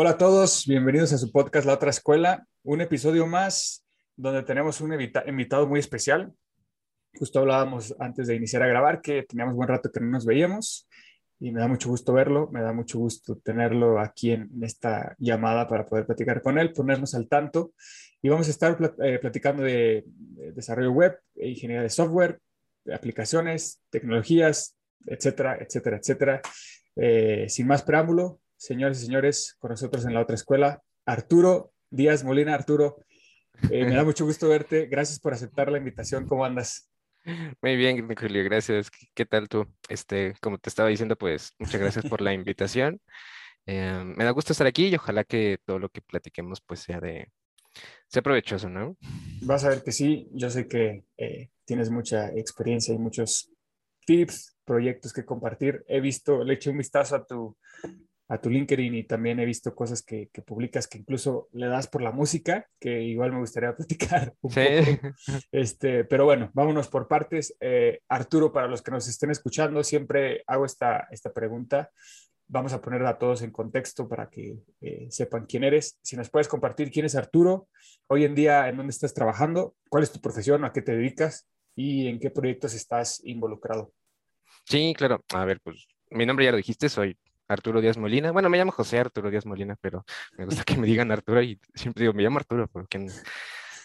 Hola a todos, bienvenidos a su podcast La Otra Escuela, un episodio más donde tenemos un invita- invitado muy especial. Justo hablábamos antes de iniciar a grabar que teníamos buen rato que no nos veíamos y me da mucho gusto verlo, me da mucho gusto tenerlo aquí en, esta llamada para poder platicar con él, ponernos al tanto y vamos a estar eh, platicando de, de desarrollo web, e ingeniería de software, aplicaciones, tecnologías, etcétera, etcétera, etcétera. Eh, sin más preámbulo, señores y señores, con nosotros en la otra escuela, Arturo Díaz Molina. Arturo, eh, me da mucho gusto verte. Gracias por aceptar la invitación. ¿Cómo andas? Muy bien, Julio, gracias. ¿Qué- ¿Qué tal tú? Este, como te estaba diciendo, pues muchas gracias por la invitación. Eh, me da gusto estar aquí y ojalá que todo lo que platiquemos pues sea de, sea provechoso, ¿no? Vas a ver que sí. Yo sé que eh, tienes mucha experiencia y muchos tips, proyectos que compartir. He visto, le eché un vistazo a tu, a tu LinkedIn y también he visto cosas que, que publicas que incluso le das por la música, que igual me gustaría platicar un Sí. poco. Este, pero bueno, vámonos por partes. Eh, Arturo, para los que nos estén escuchando, siempre hago esta, esta pregunta. Vamos a poner a todos en contexto para que eh, sepan quién eres. Si nos puedes compartir quién es Arturo, hoy en día en dónde estás trabajando, cuál es tu profesión, a qué te dedicas y en qué proyectos estás involucrado. Sí, claro. A ver, pues mi nombre ya lo dijiste, soy Arturo Díaz Molina. Bueno, me llamo José Arturo Díaz Molina, pero me gusta que me digan Arturo y siempre digo, me llamo Arturo porque no,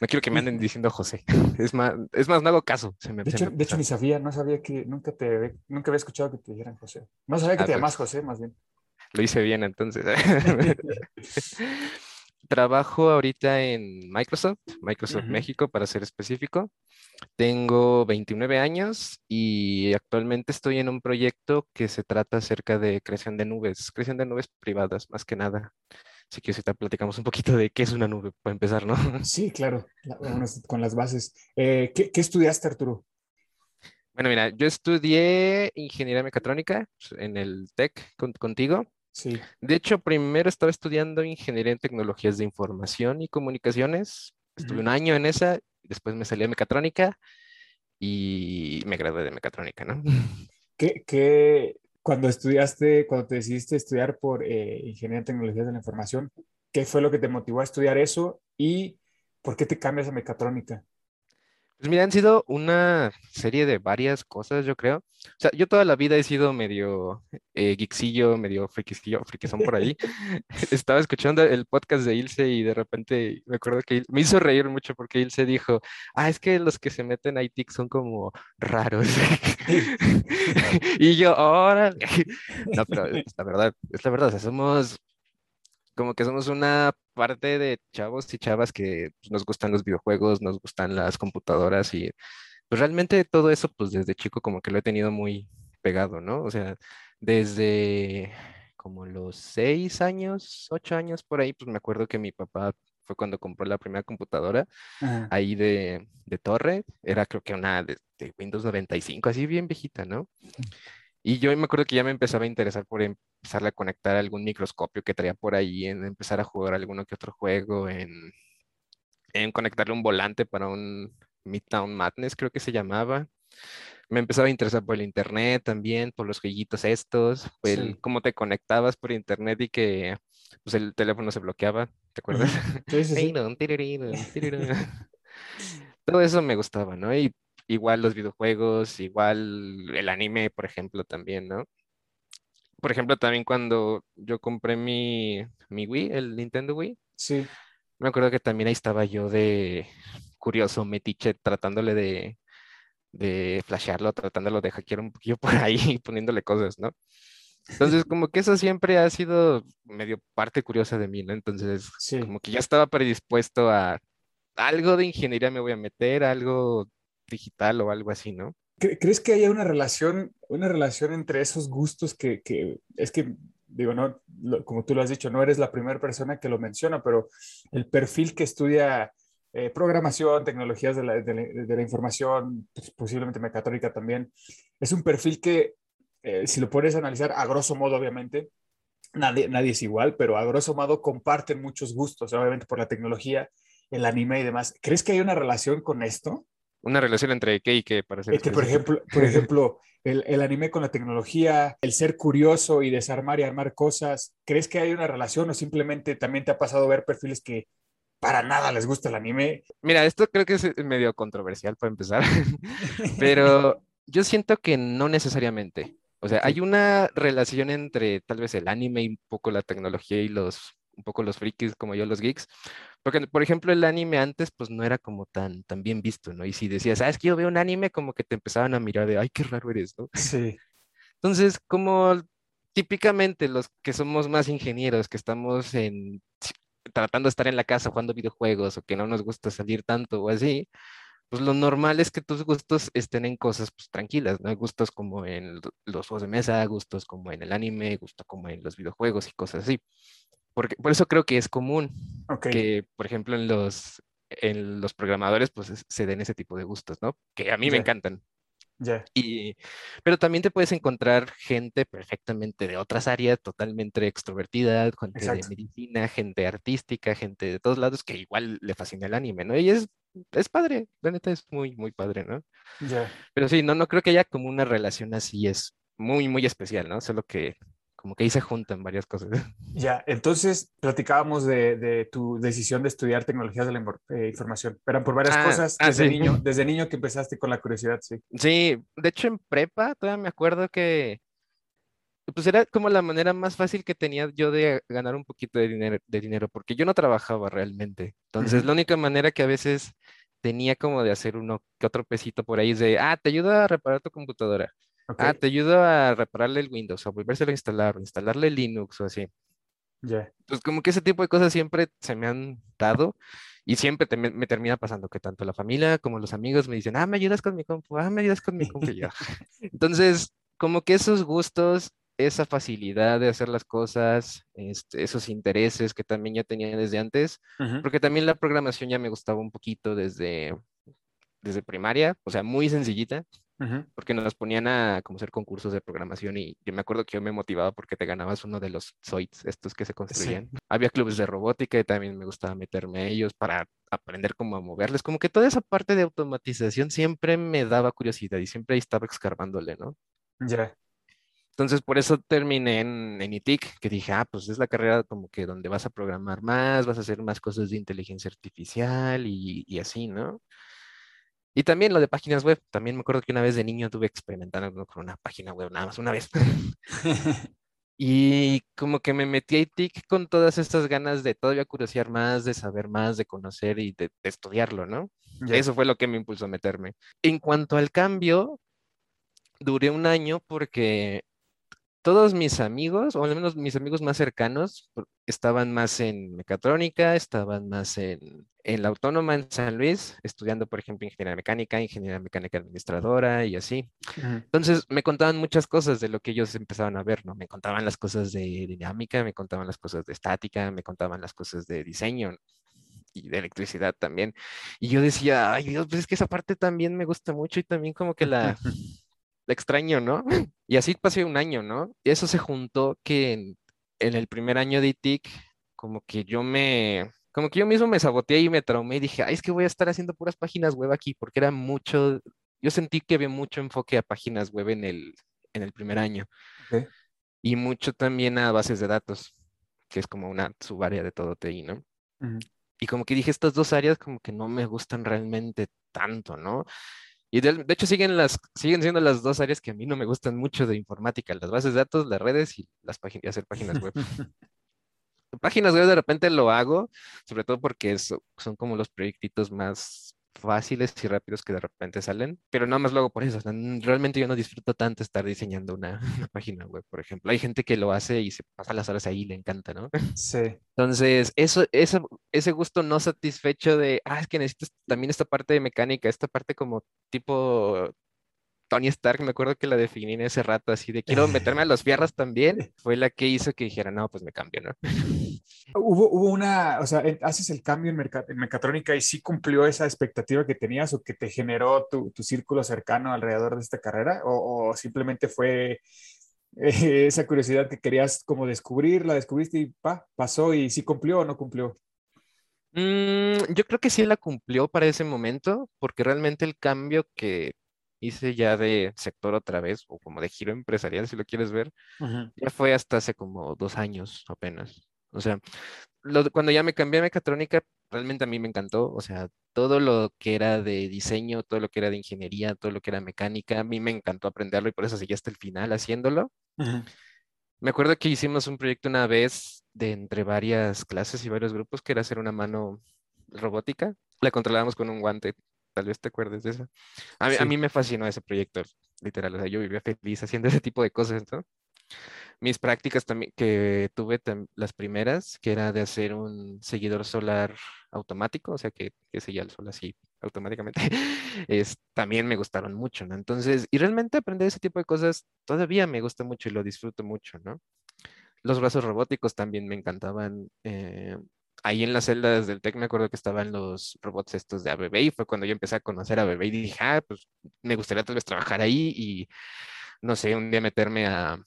no quiero que me anden diciendo José. Es más, es más, no hago caso. Se me, De hecho, me de hecho pasa. ni sabía, no sabía que nunca te nunca había escuchado que te dijeran José. No sabía que Ah, te pues. llamas José, más bien. Lo hice bien entonces. Trabajo ahorita en Microsoft, Microsoft Ujú. México para ser específico. Tengo 29 años y actualmente estoy en un proyecto que se trata acerca de creación de nubes, creación de nubes privadas, más que nada. Así que ahorita platicamos un poquito de qué es una nube, para empezar, ¿no? Sí, claro, con las bases. Eh, ¿qué, qué estudiaste, Arturo? Bueno, mira, yo estudié ingeniería mecatrónica en el TEC con- contigo. Sí, De hecho, primero estaba estudiando ingeniería en tecnologías de información y comunicaciones. Estuve un año en esa, después me salí a mecatrónica y me gradué de mecatrónica, ¿no? ¿Qué, qué- cuando estudiaste, cuando te decidiste estudiar por eh, Ingeniería en Tecnologías de la Información, qué fue lo que te motivó a estudiar eso y por qué te cambias a mecatrónica? Pues mira, han sido una serie de varias cosas, yo creo. O sea, yo toda la vida he sido medio eh, geeksillo, medio friquillo, friquizón por ahí. Estaba escuchando el podcast de Ilse y de repente me acuerdo que Il- me hizo reír mucho porque Ilse dijo, ah, es que los que se meten a ITIC son como raros. Y yo, órale. No, pero es la verdad, es la verdad, o sea, somos como que somos una parte de chavos y chavas que pues, nos gustan los videojuegos, nos gustan las computadoras y pues realmente todo eso pues desde chico como que lo he tenido muy pegado, ¿no? O sea, desde como los seis años, ocho años por ahí, pues me acuerdo que mi papá fue cuando compró la primera computadora Ajá. ahí de, de torre, era creo que una de, de Windows 95, así bien viejita, ¿no? Y yo me acuerdo que ya me empezaba a interesar por empezar a conectar algún microscopio que traía por ahí, en empezar a jugar alguno que otro juego, en, en conectarle un volante para un Midtown Madness, creo que se llamaba. Me empezaba a interesar por el internet también, por los jueguitos estos, por el- Sí. cómo te conectabas por internet y que pues, el teléfono se bloqueaba, ¿te acuerdas? Sí, sí, sí. Todo eso me gustaba, ¿no? Y igual los videojuegos, igual el anime, por ejemplo, también, ¿no? Por ejemplo, también cuando yo compré mi, mi Wii, el Nintendo Wii, Sí. me acuerdo que también ahí estaba yo de curioso, metiche, tratándole de, de flashearlo, tratándolo de hackear un poquillo por ahí, poniéndole cosas, ¿no? Entonces, como que eso siempre ha sido medio parte curiosa de mí, ¿no? Entonces, Sí. como que ya estaba predispuesto a algo de ingeniería me voy a meter, algo digital o algo así, ¿no? ¿Cre- ¿Crees que haya una relación, una relación entre esos gustos que, que es que digo, no, como tú lo has dicho, no eres la primera persona que lo menciona, pero el perfil que estudia eh, programación, tecnologías de la, de la- información, pues, posiblemente mecatrónica también, es un perfil que, eh, si lo a analizar, a grosso modo, obviamente, nadie, nadie es igual, pero a grosso modo comparten muchos gustos, obviamente por la tecnología, el anime y demás. ¿Crees que hay una relación con esto? Una relación entre qué y qué, para ser que, por ejemplo, por ejemplo el, el anime con la tecnología, el ser curioso y desarmar y armar cosas, ¿crees que hay una relación o simplemente también te ha pasado ver perfiles que para nada les gusta el anime? Mira, esto creo que es eh, medio controversial para empezar, pero yo siento que no necesariamente. O sea, hay una relación entre tal vez el anime y un poco la tecnología y los, un poco los frikis como yo, los geeks. Porque, por ejemplo, el anime antes pues no era como tan, tan bien visto, ¿no? Y si decías, ¿sabes que yo veo un anime? Como que te empezaban a mirar de, ay, qué raro eres, ¿no? Sí, Entonces, como típicamente los que somos más ingenieros, que estamos en, tratando de estar en la casa jugando videojuegos o que no nos gusta salir tanto o así, pues lo normal es que tus gustos estén en cosas pues, tranquilas, ¿no? Gustos como en los juegos de mesa, gustos como en el anime, gustos como en los videojuegos y cosas así. Porque, por eso creo que es común que, por ejemplo, en los, en los programadores pues es- se den ese tipo de gustos, ¿no? Que a mí me encantan. Ya, Y, pero también te puedes encontrar gente perfectamente de otras áreas, totalmente extrovertida, gente de medicina, gente artística, gente de todos lados que igual le fascina el anime, ¿no? Y es, es padre, la neta es muy, muy padre, ¿no? ya. Pero sí, no, no creo que haya como una relación así, es muy, muy especial, ¿no? Solo que como que ahí se juntan varias cosas. Ya, entonces platicábamos de, de tu decisión de estudiar tecnologías de la eh, información. Eran por varias Ah, cosas ah, desde sí. niño, desde niño que empezaste con la curiosidad, sí. Sí, de hecho en prepa todavía me acuerdo que pues era como la manera más fácil que tenía yo de ganar un poquito de dinero, de dinero, porque yo no trabajaba realmente. Entonces, la única manera que a veces tenía como de hacer uno que otro pesito por ahí es de, ah, te ayudo a reparar tu computadora. Ok, Ah, te ayudo a repararle el Windows, a volvérselo a instalar, o instalarle Linux o así. ya. Pues como que ese tipo de cosas siempre se me han dado y siempre te- me, me termina pasando que tanto la familia como los amigos me dicen, ah, me ayudas con mi compu, ah, me ayudas con mi compu yo. Entonces, como que esos gustos, esa facilidad de hacer las cosas, este, esos intereses que también ya tenía desde antes, Ujú, porque también la programación ya me gustaba un poquito desde, desde primaria, o sea, muy sencillita ujú. porque nos ponían a como hacer concursos de programación y yo me acuerdo que yo me motivaba porque te ganabas uno de los Zoids, estos que se construían. Había clubes de robótica y también me gustaba meterme a ellos para aprender cómo a moverles. Como que toda esa parte de automatización siempre me daba curiosidad y siempre ahí estaba escarbándole, ¿no? Ya, Entonces por eso terminé en, en ITIC, que dije, ah, pues es la carrera como que donde vas a programar más, vas a hacer más cosas de inteligencia artificial y, y así, ¿no? Y también lo de páginas web. También me acuerdo que una vez de niño tuve experimentando con una página web, nada más una vez. Y como que me metí a ITIC con todas estas ganas de todavía curiosear más, de saber más, de conocer y de, de estudiarlo, ¿no? ya. Eso fue lo que me impulsó a meterme. En cuanto al cambio, duré un año porque todos mis amigos, o al menos mis amigos más cercanos, estaban más en mecatrónica, estaban más en, en la Autónoma en San Luis, estudiando, por ejemplo, ingeniería mecánica, ingeniería mecánica administradora y así. Ujú, Entonces me contaban muchas cosas de lo que ellos empezaban a ver, ¿no? Me contaban las cosas de dinámica, me contaban las cosas de estática, me contaban las cosas de diseño y de electricidad también. Y yo decía, ay Dios, pues es que esa parte también me gusta mucho y también como que la extraño, ¿no? Y así pasé un año, ¿no? Y eso se juntó que en, en el primer año de ITIC, como que yo me, como que yo mismo me saboteé y me traumé y dije, ay, es que voy a estar haciendo puras páginas web aquí, porque era mucho, yo sentí que había mucho enfoque a páginas web en el, en el primer año ok. y mucho también a bases de datos, que es como una subárea de todo TI, ¿no? Ujú. Y como que dije, estas dos áreas como que no me gustan realmente tanto, ¿no? Y de, de hecho siguen, las, siguen siendo las dos áreas que a mí no me gustan mucho de informática, las bases de datos, las redes y las páginas, y hacer páginas web. Páginas web de repente lo hago, sobre todo porque es- son como los proyectitos más fáciles y rápidos que de repente salen, pero nada más lo hago por eso. o sea, realmente yo no disfruto tanto estar diseñando una, una página web, por ejemplo. Hay gente que lo hace y se pasa las horas ahí y le encanta, ¿no? Sí, Entonces, eso, eso, ese gusto no satisfecho de, ah, es que necesitas también esta parte de mecánica, esta parte como tipo Tony Stark, me acuerdo que la definí en ese rato así de quiero meterme a los fierros también, fue la que hizo que dijera, no, pues me cambio, ¿no? Hubo, hubo una, o sea, haces el cambio en, en mecatrónica y sí cumplió esa expectativa que tenías o que te generó tu, tu círculo cercano alrededor de esta carrera o, o simplemente fue eh, esa curiosidad que querías como descubrir, la descubriste y pa, pasó y sí cumplió o no cumplió. Mm, yo creo que sí la cumplió para ese momento, porque realmente el cambio que hice ya de sector otra vez, o como de giro empresarial, si lo quieres ver, ya fue hasta hace como dos años apenas. O sea, lo cuando ya me cambié a mecatrónica, realmente a mí me encantó. O sea, todo lo que era de diseño, todo lo que era de ingeniería, todo lo que era mecánica, a mí me encantó aprenderlo y por eso seguí hasta el final haciéndolo. Me acuerdo que hicimos un proyecto una vez de entre varias clases y varios grupos que era hacer una mano robótica. La controlábamos con un guante. Tal vez te acuerdes de eso. A mí, a Sí. mí me fascinó ese proyecto, literal. O sea, yo vivía feliz haciendo ese tipo de cosas, ¿no? Mis prácticas también que tuve las primeras, que era de hacer un seguidor solar automático, o sea, que, que seguía el sol así automáticamente, es, también me gustaron mucho, ¿no? Entonces, y realmente aprender ese tipo de cosas todavía me gusta mucho y lo disfruto mucho, ¿no? Los brazos robóticos también me encantaban. eh, ahí en las celdas del TEC me acuerdo que estaban los robots estos de ABB y fue cuando yo empecé a conocer a ABB y dije, ah, pues me gustaría tal vez trabajar ahí y, no sé, un día meterme a,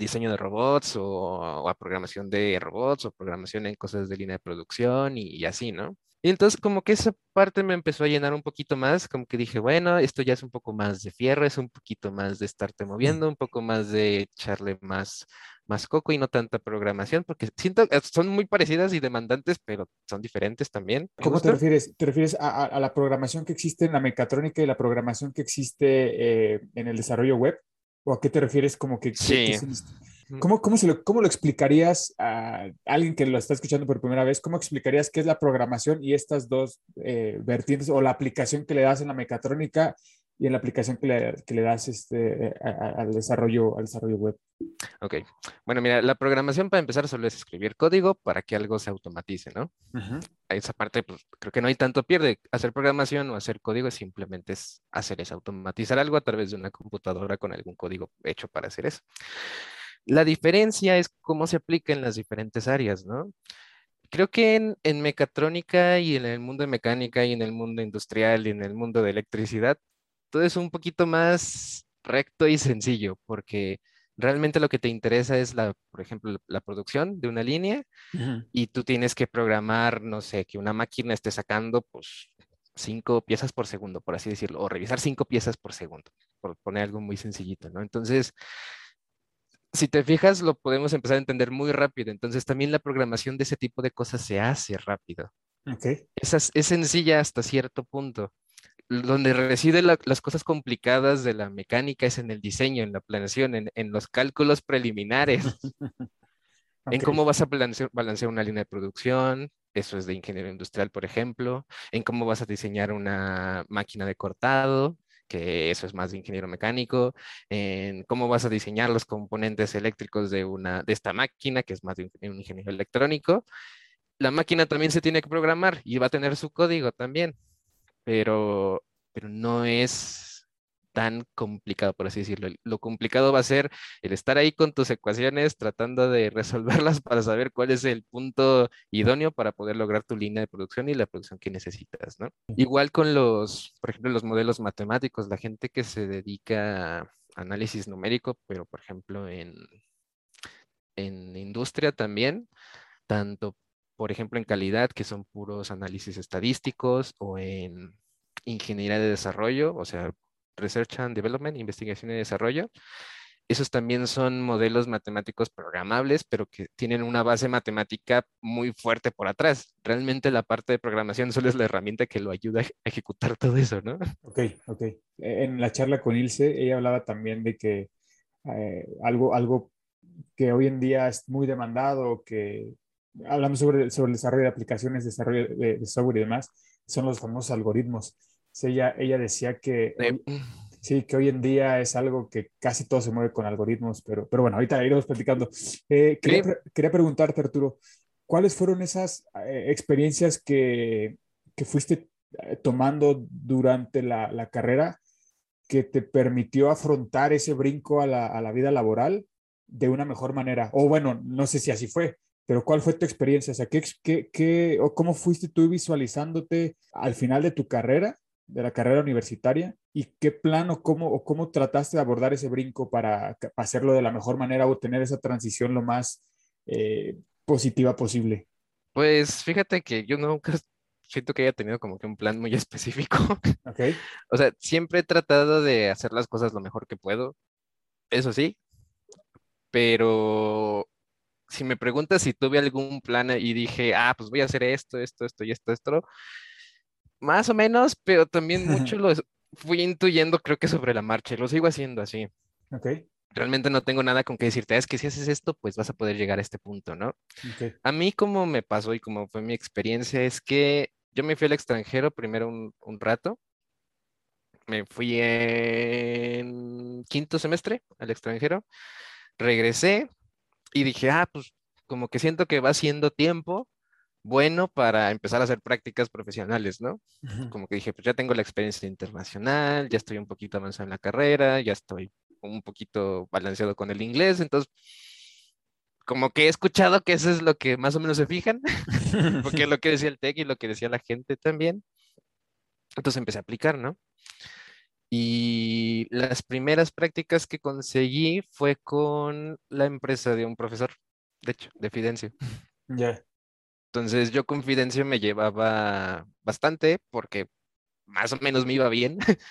diseño de robots o, a programación de robots o programación en cosas de línea de producción y así, ¿no? Y entonces como que esa parte me empezó a llenar un poquito más, como que dije, bueno, esto ya es un poco más de fierro, es un poquito más de estarte moviendo, un poco más de echarle más, más coco y no tanta programación, porque siento que son muy parecidas y demandantes, pero son diferentes también. ¿Cómo te refieres? ¿Te refieres a, a- a la programación que existe en la mecatrónica y la programación que existe eh, en el desarrollo web? ¿O a qué te refieres como que... que- Sí. que se- ¿Cómo, cómo, se lo, ¿Cómo lo explicarías a alguien que lo está escuchando por primera vez? ¿Cómo explicarías qué es la programación y estas dos eh, vertientes o la aplicación que le das en la mecatrónica y en la aplicación que le, que le das este, a- a- al, desarrollo, al desarrollo web? Ok. Bueno, mira, la programación para empezar solo es escribir código para que algo se automatice, ¿no? esa parte, pues creo que no hay tanto pierde. Hacer programación o hacer código simplemente es hacer eso, automatizar algo a través de una computadora con algún código hecho para hacer eso. La diferencia es cómo se aplica en las diferentes áreas, ¿no? Creo que en, en mecatrónica y en el mundo de mecánica y en el mundo industrial y en el mundo de electricidad, todo es un poquito más recto y sencillo, porque realmente lo que te interesa es la, por ejemplo, la producción de una línea y tú tienes que programar, no sé, que una máquina esté sacando, pues, cinco piezas por segundo, por así decirlo, o revisar cinco piezas por segundo, por poner algo muy sencillito, ¿no? Entonces, si te fijas, lo podemos empezar a entender muy rápido. Entonces, también la programación de ese tipo de cosas se hace rápido. Ok. Esa es, es sencilla hasta cierto punto. Donde residen la- las cosas complicadas de la mecánica es en el diseño, en la planeación, en, en los cálculos preliminares. en Ok. cómo vas a balancear, balancear una línea de producción, eso es de ingeniero industrial, por ejemplo, en cómo vas a diseñar una máquina de cortado, que eso es más de ingeniero mecánico, en cómo vas a diseñar los componentes eléctricos de, una, de esta máquina, que es más de un, ingeniero electrónico. La máquina también se tiene que programar y va a tener su código también, pero, pero no es tan complicado, por así decirlo. Lo complicado va a ser el estar ahí con tus ecuaciones, tratando de resolverlas para saber cuál es el punto idóneo para poder lograr tu línea de producción y la producción que necesitas, ¿no? Igual con los, por ejemplo, los modelos matemáticos, la gente que se dedica a análisis numérico, pero por ejemplo en, en industria también, tanto, por ejemplo, en calidad, que son puros análisis estadísticos, o en ingeniería de desarrollo, o sea, Research and Development, investigación y desarrollo. Esos también son modelos matemáticos programables, pero que tienen una base matemática muy fuerte por atrás. Realmente la parte de programación solo es la herramienta que lo ayuda a ejecutar todo eso, ¿no? Ok, ok. Eh, En la charla con Ilse, ella hablaba también de que eh, algo, algo que hoy en día es muy demandado, que hablamos sobre, sobre el desarrollo de aplicaciones, desarrollo de, de software y demás, son los famosos algoritmos. Sí, ella, ella decía que, hoy- sí, que hoy en día es algo que casi todo se mueve con algoritmos, pero, pero bueno, ahorita iremos platicando. Eh, quería, Sí. quería preguntarte, Arturo, ¿cuáles fueron esas eh, experiencias que, que fuiste eh, tomando durante la, la carrera que te permitió afrontar ese brinco a la, a la vida laboral de una mejor manera? O bueno, no sé si así fue, pero ¿cuál fue tu experiencia? O sea, ¿qué, qué, qué, o ¿cómo fuiste tú visualizándote al final de tu carrera, de la carrera universitaria? ¿Y qué plan o cómo, o cómo trataste de abordar ese brinco para hacerlo de la mejor manera o tener esa transición lo más eh, positiva posible? Pues fíjate que yo nunca siento que haya tenido como que un plan muy específico. Ok. O sea, siempre he tratado de hacer las cosas lo mejor que puedo, eso sí, pero si me preguntas si tuve algún plan y dije, ah, pues voy a hacer esto, esto, esto y esto, esto, más o menos, pero también mucho lo fui intuyendo, creo que sobre la marcha, y lo sigo haciendo así. Ok. Realmente no tengo nada con que decirte, es que si haces esto, pues vas a poder llegar a este punto, ¿no? Ok. A mí como me pasó y como fue mi experiencia es que yo me fui al extranjero primero un, un rato. Me fui en quinto semestre al extranjero. Regresé y dije, ah, pues como que siento que va siendo tiempo bueno para empezar a hacer prácticas profesionales, ¿no? Ujú. Como que dije, pues ya tengo la experiencia internacional, ya estoy un poquito avanzado en la carrera, ya estoy un poquito balanceado con el inglés, entonces como que he escuchado que eso es lo que más o menos se fijan, porque es lo que decía el TEC y lo que decía la gente también. Entonces empecé a aplicar, ¿no? Y las primeras prácticas que conseguí fue con la empresa de un profesor, de hecho, de Fidencio. Ya. Entonces yo con Fidencio me llevaba bastante porque más o menos me iba bien.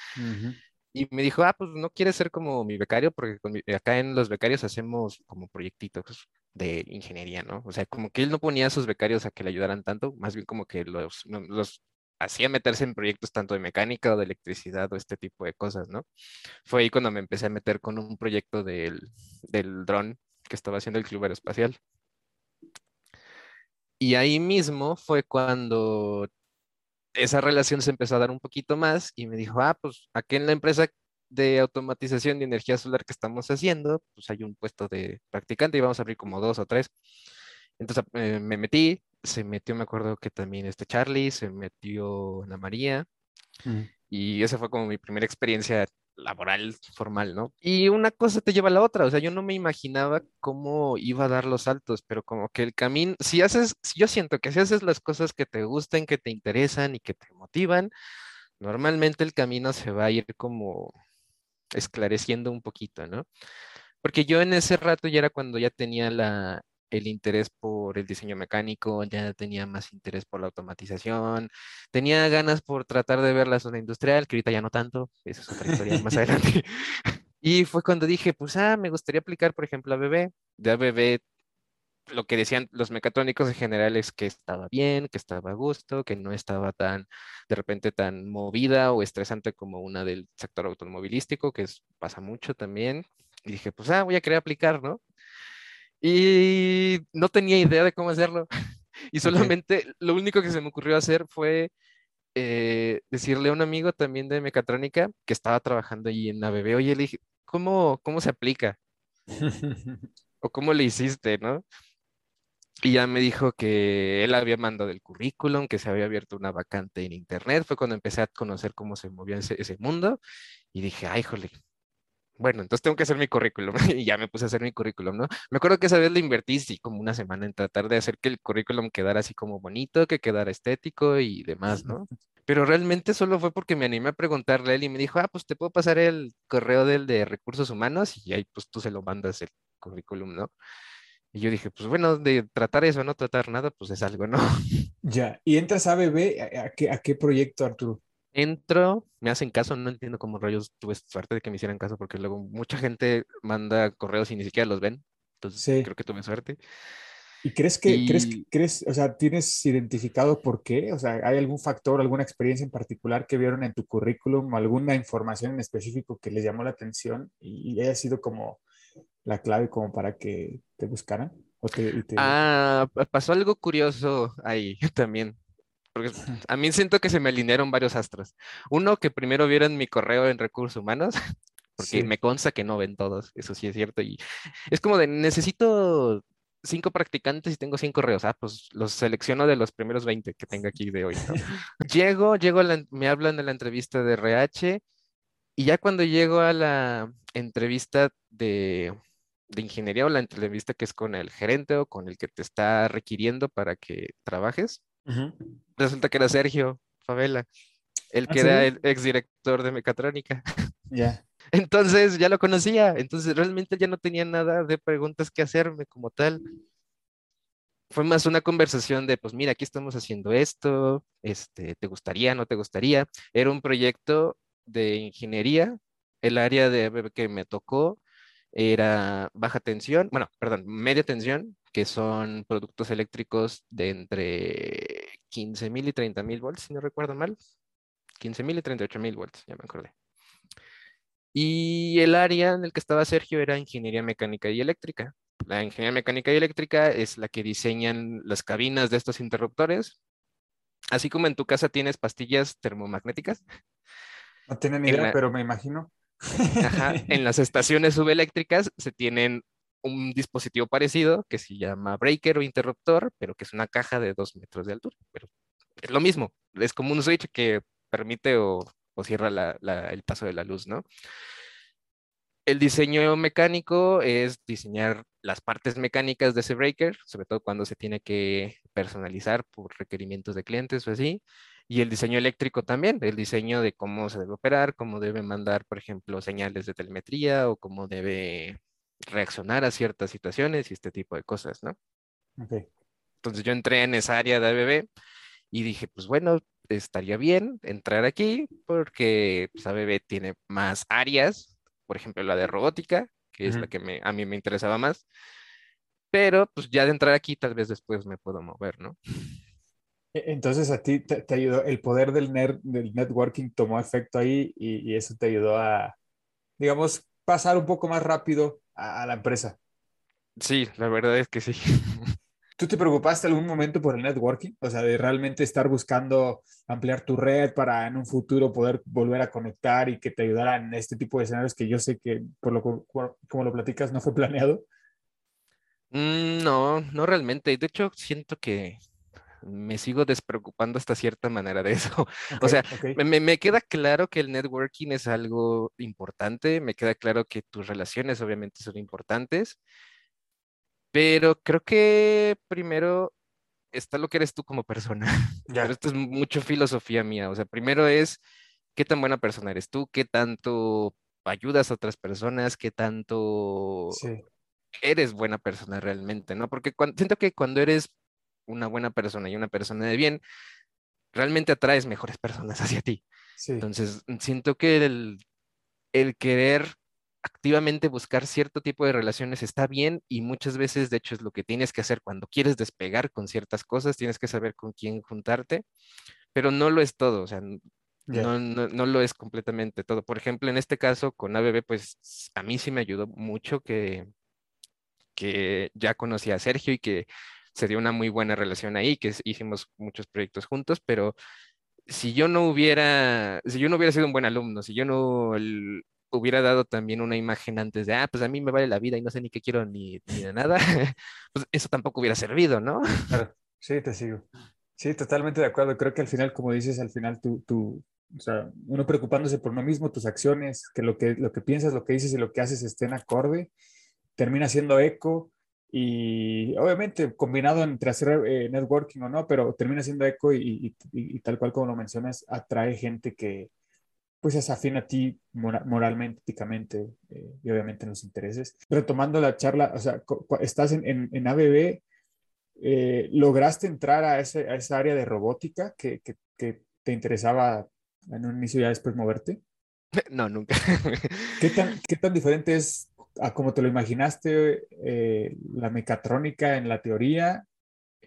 Y me dijo, ah, pues no quieres ser como mi becario, porque con mi- acá en los becarios hacemos como proyectitos de ingeniería, ¿no? O sea, como que él no ponía a sus becarios a que le ayudaran tanto, más bien como que los hacía meterse en proyectos tanto de mecánica o de electricidad o este tipo de cosas, ¿no? Fue ahí cuando me empecé a meter con un proyecto del, del dron que estaba haciendo el Club Aeroespacial. Y ahí mismo fue cuando esa relación se empezó a dar un poquito más y me dijo, ah, pues aquí en la empresa de automatización de energía solar que estamos haciendo, pues hay un puesto de practicante y vamos a abrir como dos o tres. Entonces eh, me metí, se metió, me acuerdo que también este Charlie, se metió Ana María Ujú. y esa fue como mi primera experiencia laboral formal, ¿no? Y una cosa te lleva a la otra, o sea, yo no me imaginaba cómo iba a dar los saltos, pero como que el camino, si haces, yo siento que si haces las cosas que te gusten, que te interesan y que te motivan, normalmente el camino se va a ir como esclareciendo un poquito, ¿no? Porque yo en ese rato ya era cuando ya tenía la, el interés por el diseño mecánico, ya tenía más interés por la automatización, tenía ganas por tratar de ver la zona industrial, que ahorita ya no tanto, eso es otra historia más adelante. Y fue cuando dije, pues, ah, me gustaría aplicar, por ejemplo, a ABB. De ABB, lo que decían los mecatrónicos en general es que estaba bien, que estaba a gusto, que no estaba tan, de repente, tan movida o estresante como una del sector automovilístico, que es- pasa mucho también. Y dije, pues, ah, voy a querer aplicar, ¿no? Y no tenía idea de cómo hacerlo. Y solamente lo único que se me ocurrió hacer fue eh, decirle a un amigo también de mecatrónica que estaba trabajando allí en ABB, oye, le dije, ¿cómo, cómo se aplica? ¿O cómo le hiciste, no? Y ya me dijo que él había mandado el currículum, que se había abierto una vacante en internet. Fue cuando empecé a conocer cómo se movía ese, ese mundo. Y dije, ay, jole. Bueno, entonces tengo que hacer mi currículum. Y ya me puse a hacer mi currículum, ¿no? Me acuerdo que esa vez le invertí, sí, como una semana en tratar de hacer que el currículum quedara así como bonito, que quedara estético y demás, ¿no? Pero realmente solo fue porque me animé a preguntarle a él y me dijo, ah, pues te puedo pasar el correo del de recursos humanos y ahí pues tú se lo mandas el currículum, ¿no? Y yo dije, pues bueno, de tratar eso, no tratar nada, pues es algo, ¿no? Ya. ¿Y entras a ABB? ¿A, qué, a qué proyecto, Arturo? Entro, me hacen caso, no entiendo cómo rayos tuve suerte de que me hicieran caso, porque luego mucha gente manda correos y ni siquiera los ven. Entonces Sí. creo que tuve suerte. ¿Y crees que, crees, que- Y- crees, o sea, tienes identificado por qué? O sea, ¿hay algún factor, alguna experiencia en particular que vieron en tu currículum, alguna información en específico que les llamó la atención y, y haya sido como la clave como para que te buscaran? O te, te- Ah, pa- pasó algo curioso ahí también. Porque a mí siento que se me alinearon varios astros. Uno, que primero vieron mi correo en recursos humanos, porque Sí. me consta que no ven todos, eso sí es cierto. Y es como de, necesito cinco practicantes y tengo 100 correos. Ah, pues los selecciono de los primeros 20 que tengo aquí de hoy. ¿no? Llego, llego, a la me hablan de la entrevista de RH Y ya cuando llego a la entrevista de, de ingeniería o la entrevista que es con el gerente o con el que te está requiriendo para que trabajes, resulta que era Sergio Favela, el ¿Ah, que era el exdirector de mecatrónica. Ya. Entonces ya lo conocía, entonces realmente ya no tenía nada de preguntas que hacerme como tal. Fue más una conversación de, pues mira, aquí estamos haciendo esto, este, ¿te gustaría, no te gustaría? Era un proyecto de ingeniería, el área de que me tocó era baja tensión, bueno, perdón, media tensión, que son productos eléctricos de entre 15.000 y 30.000 volts, si no recuerdo mal. 15.000 y 38.000 volts, ya me acordé. Y el área en el que estaba Sergio era ingeniería mecánica y eléctrica. La ingeniería mecánica y eléctrica es la que diseñan las cabinas de estos interruptores. Así como en tu casa tienes pastillas termomagnéticas, No tenía ni En idea, la- pero me imagino. ajá, en las estaciones subeléctricas se tienen un dispositivo parecido que se llama breaker o interruptor, pero que es una caja de dos metros de altura. Pero es lo mismo, es como un switch que permite o, cierra el paso de la luz, ¿no? El diseño mecánico es diseñar las partes mecánicas de ese breaker, sobre todo cuando se tiene que personalizar por requerimientos de clientes o así. Y el diseño eléctrico también, el diseño de cómo se debe operar, cómo debe mandar, por ejemplo, señales de telemetría o cómo debe reaccionar a ciertas situaciones y este tipo de cosas, ¿no? Ok. Entonces yo entré en esa área de ABB y dije, pues bueno, estaría bien entrar aquí porque pues, ABB tiene más áreas, por ejemplo la de robótica, que es la que me, a mí me interesaba más, pero pues ya de entrar aquí tal vez después me puedo mover, ¿no? E- Entonces a ti te, te ayudó, el poder del, ner- del networking tomó efecto ahí y, y eso te ayudó a, digamos, pasar un poco más rápido a, a la empresa. Sí, la verdad es que sí. ¿Tú te preocupaste algún momento por el networking? O sea, de realmente estar buscando ampliar tu red para en un futuro poder volver a conectar y que te ayudaran en este tipo de escenarios que yo sé que por lo co- co- como lo platicas no fue planeado. Mm, no, no realmente. De hecho, siento que me sigo despreocupando hasta cierta manera de eso. O sea. Me, me- queda claro que el networking es algo importante, me queda claro que tus relaciones obviamente son importantes, pero creo que primero está lo que eres tú como persona. Ya. Pero esto es mucho filosofía mía. O sea, primero es qué tan buena persona eres tú, qué tanto ayudas a otras personas, qué tanto Sí, eres buena persona realmente, ¿no? Porque cuan- siento que cuando eres una buena persona y una persona de bien, realmente atraes mejores personas hacia ti. sí. Entonces, siento que el, el querer activamente buscar cierto tipo de relaciones está bien y muchas veces, de hecho, es lo que tienes que hacer cuando quieres despegar con ciertas cosas, tienes que saber con quién juntarte, pero no lo es todo, o sea, no, no, no lo es completamente todo. Por ejemplo, en este caso con ABB, pues a mí sí me ayudó mucho que, que ya conocí a Sergio y que se dio una muy buena relación ahí, que hicimos muchos proyectos juntos, pero si yo no hubiera, si yo no hubiera sido un buen alumno, si yo no hubiera dado también una imagen antes de, ah, pues a mí me vale la vida y no sé ni qué quiero ni, ni de nada, pues eso tampoco hubiera servido, ¿no? Claro, sí, te sigo. Sí, totalmente de acuerdo. Creo que al final, como dices, al final tú, tú, o sea, uno preocupándose por uno mismo, tus acciones, que lo que, lo que piensas, lo que dices y lo que haces estén acorde, termina siendo eco y obviamente combinado entre hacer eh, networking o no, pero termina siendo eco y, y- tal cual como lo mencionas, atrae gente que pues es afín a ti mora- moralmente, éticamente eh, y obviamente en los intereses. Retomando la charla, o sea, estás en, en, en ABB, eh, ¿lograste entrar a, ese, a esa área de robótica que, que, que te interesaba en un inicio y ya después moverte? No, nunca. ¿Qué tan, qué tan diferente es a como te lo imaginaste eh, la mecatrónica en la teoría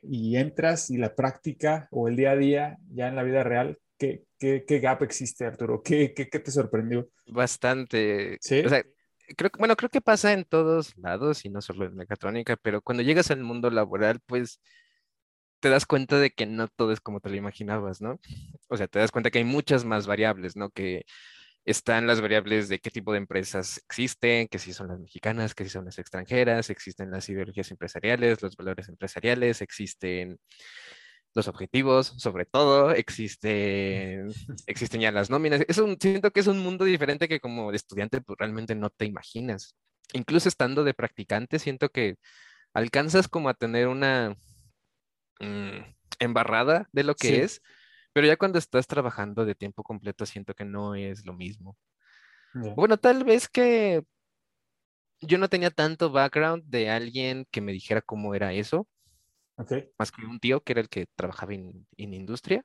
y entras y la práctica o el día a día ya en la vida real? ¿Qué, qué, qué gap existe, Arturo? ¿Qué, qué, qué te sorprendió? Bastante. ¿Sí? O sea, creo bueno, creo que pasa en todos lados y no solo en mecatrónica, pero cuando llegas al mundo laboral, pues te das cuenta de que no todo es como te lo imaginabas, ¿no? O sea, te das cuenta que hay muchas más variables, ¿no? Que están las variables de qué tipo de empresas existen, que si son las mexicanas, que si son las extranjeras, existen las ideologías empresariales, los valores empresariales, existen los objetivos, sobre todo, existen, existen ya las nóminas. Es un, siento que es un mundo diferente que como estudiante pues, realmente no te imaginas. Incluso estando de practicante, siento que alcanzas como a tener una mm, embarrada de lo que Sí. es, pero ya cuando estás trabajando de tiempo completo, siento que no es lo mismo. Ya. Bueno, tal vez que yo no tenía tanto background de alguien que me dijera cómo era eso, Ok. más que un tío que era el que trabajaba en, en industria,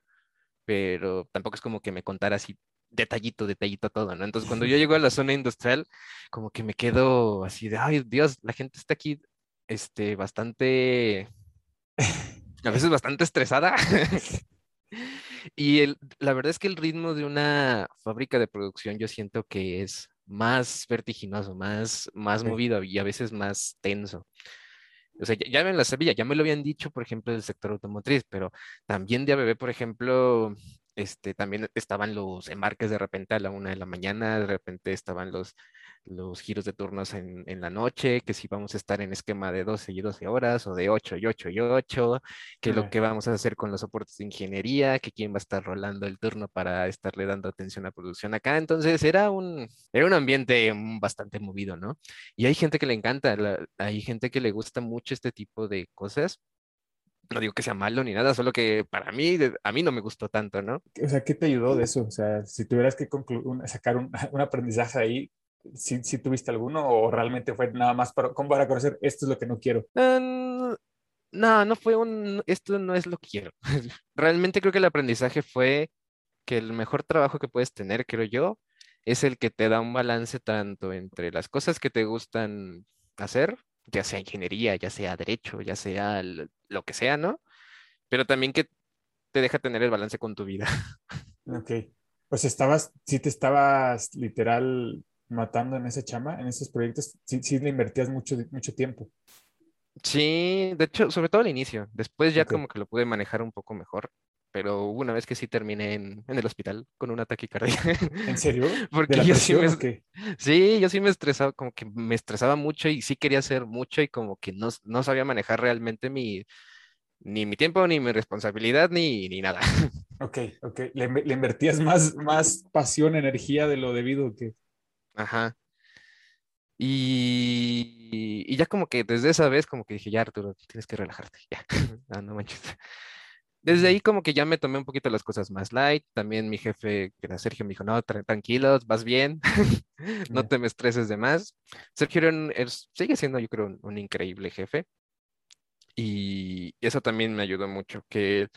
pero tampoco es como que me contara así detallito, detallito todo, ¿no? Entonces, cuando yo llego a la zona industrial, como que me quedo así de, ay, Dios, la gente está aquí, este, bastante, a veces bastante estresada. Y el, la verdad es que el ritmo de una fábrica de producción yo siento que es más vertiginoso, más, más movido y a veces más tenso. O sea, ya, ya me lo sabía, ya me lo habían dicho, por ejemplo, del sector automotriz, pero también de ABB, por ejemplo, este, también estaban los embarques de repente a la una de la mañana, de repente estaban los, los giros de turnos en, en la noche, que si vamos a estar en esquema de 12 y 12 horas o de 8 y 8 y 8, que Ya. lo que vamos a hacer con los soportes de ingeniería, que quién va a estar rolando el turno para estarle dando atención a producción acá. Entonces era un, era un ambiente bastante movido, ¿no? Y hay gente que le encanta, la- hay gente que le gusta mucho este tipo de cosas. No digo que sea malo ni nada, solo que para mí, a mí no me gustó tanto, ¿no? O sea, ¿qué te ayudó de eso? O sea, si tuvieras que un- sacar un, un aprendizaje ahí, ¿sí, sí tuviste alguno o realmente fue nada más para, como para conocer esto es lo que no quiero? Ah, no, no, fue un, esto no es lo que quiero. Realmente creo que el aprendizaje fue que el mejor trabajo que puedes tener, creo yo, es el que te da un balance tanto entre las cosas que te gustan hacer, ya sea ingeniería, ya sea derecho, ya sea lo que sea, ¿no? Pero también que te deja tener el balance con tu vida. Ok. Pues estabas, sí te estabas literal matando en esa chama, en esos proyectos, sí, sí le invertías mucho, mucho tiempo. Sí, de hecho, sobre todo al inicio. Después ya como que lo pude manejar un poco mejor, pero una vez que sí terminé en, en el hospital con un ataque cardíaco. ¿En serio? Porque ¿De la yo sí me, sí, yo sí me estresaba, como que me estresaba mucho y sí quería hacer mucho y como que no, no sabía manejar realmente mi, ni mi tiempo, ni mi responsabilidad, ni, ni nada. Ok, ok. Le, le invertías más, más pasión, energía de lo debido que... Ajá. Y, y ya como que desde esa vez como que dije, ya Arturo, tienes que relajarte, ya, Ah, no manches. Desde ahí como que ya me tomé un poquito las cosas más light. También mi jefe, que era Sergio, me dijo, no, tra- tranquilos, vas bien, no te me estreses de más. Sergio era un- es- sigue siendo, yo creo, un, un increíble jefe. Y eso también me ayudó mucho, que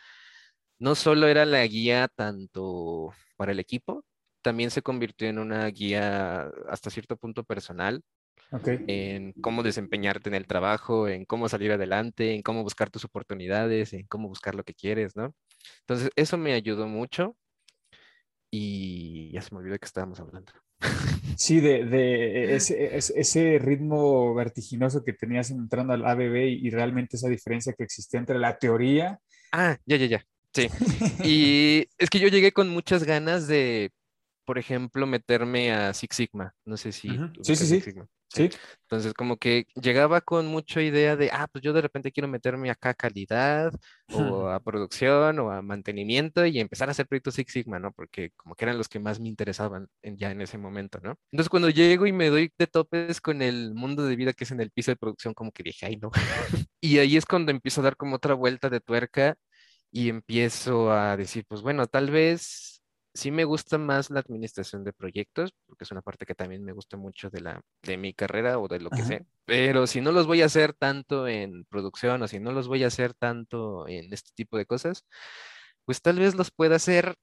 no solo era la guía tanto para el equipo, también se convirtió en una guía hasta cierto punto personal Ok. en cómo desempeñarte en el trabajo, en cómo salir adelante, en cómo buscar tus oportunidades, en cómo buscar lo que quieres, ¿no? Entonces, eso me ayudó mucho y ya se me olvidó de qué estábamos hablando. Sí, de, de ese, ese- ritmo vertiginoso que tenías entrando al ABB y realmente esa diferencia que existía entre la teoría. Ah, ya, ya, ya. Sí. Y es que yo llegué con muchas ganas de, por ejemplo, meterme a Six Sigma. No sé si Ujú. ubicas Sí, sí, Six sí. Sigma. Sí, Entonces, como que llegaba con mucha idea de, ah, pues yo de repente quiero meterme acá a calidad o a producción o a mantenimiento y empezar a hacer proyectos Six Sigma, ¿no? Porque como que eran los que más me interesaban en- ya en ese momento, ¿no? Entonces, cuando llego y me doy de topes con el mundo de vida que es en el piso de producción, como que dije, ay, no. Y ahí es cuando empiezo a dar como otra vuelta de tuerca y empiezo a decir, pues bueno, tal vez sí me gusta más la administración de proyectos, porque es una parte que también me gusta mucho de la, de mi carrera o de lo que sé, pero si no los voy a hacer tanto en producción o si no los voy a hacer tanto en este tipo de cosas, pues tal vez los pueda hacer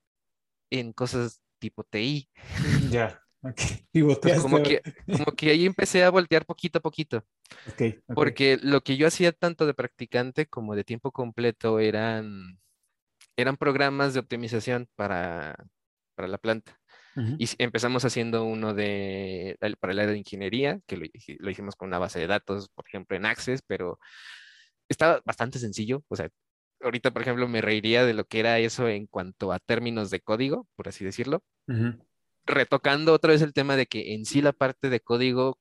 en cosas tipo TI. ya. Ok. Entonces, Pivoteaste. como que, como que ahí empecé a voltear poquito a poquito. Ok, ok. Porque lo que yo hacía tanto de practicante como de tiempo completo eran, eran programas de optimización para, para la planta. Y empezamos haciendo uno de, para el área de ingeniería, que lo, hi- lo hicimos con una base de datos, por ejemplo, en Access, pero estaba bastante sencillo. O sea, ahorita, por ejemplo, me reiría de lo que era eso en cuanto a términos de código, por así decirlo. Retocando otra vez el tema de que en sí la parte de código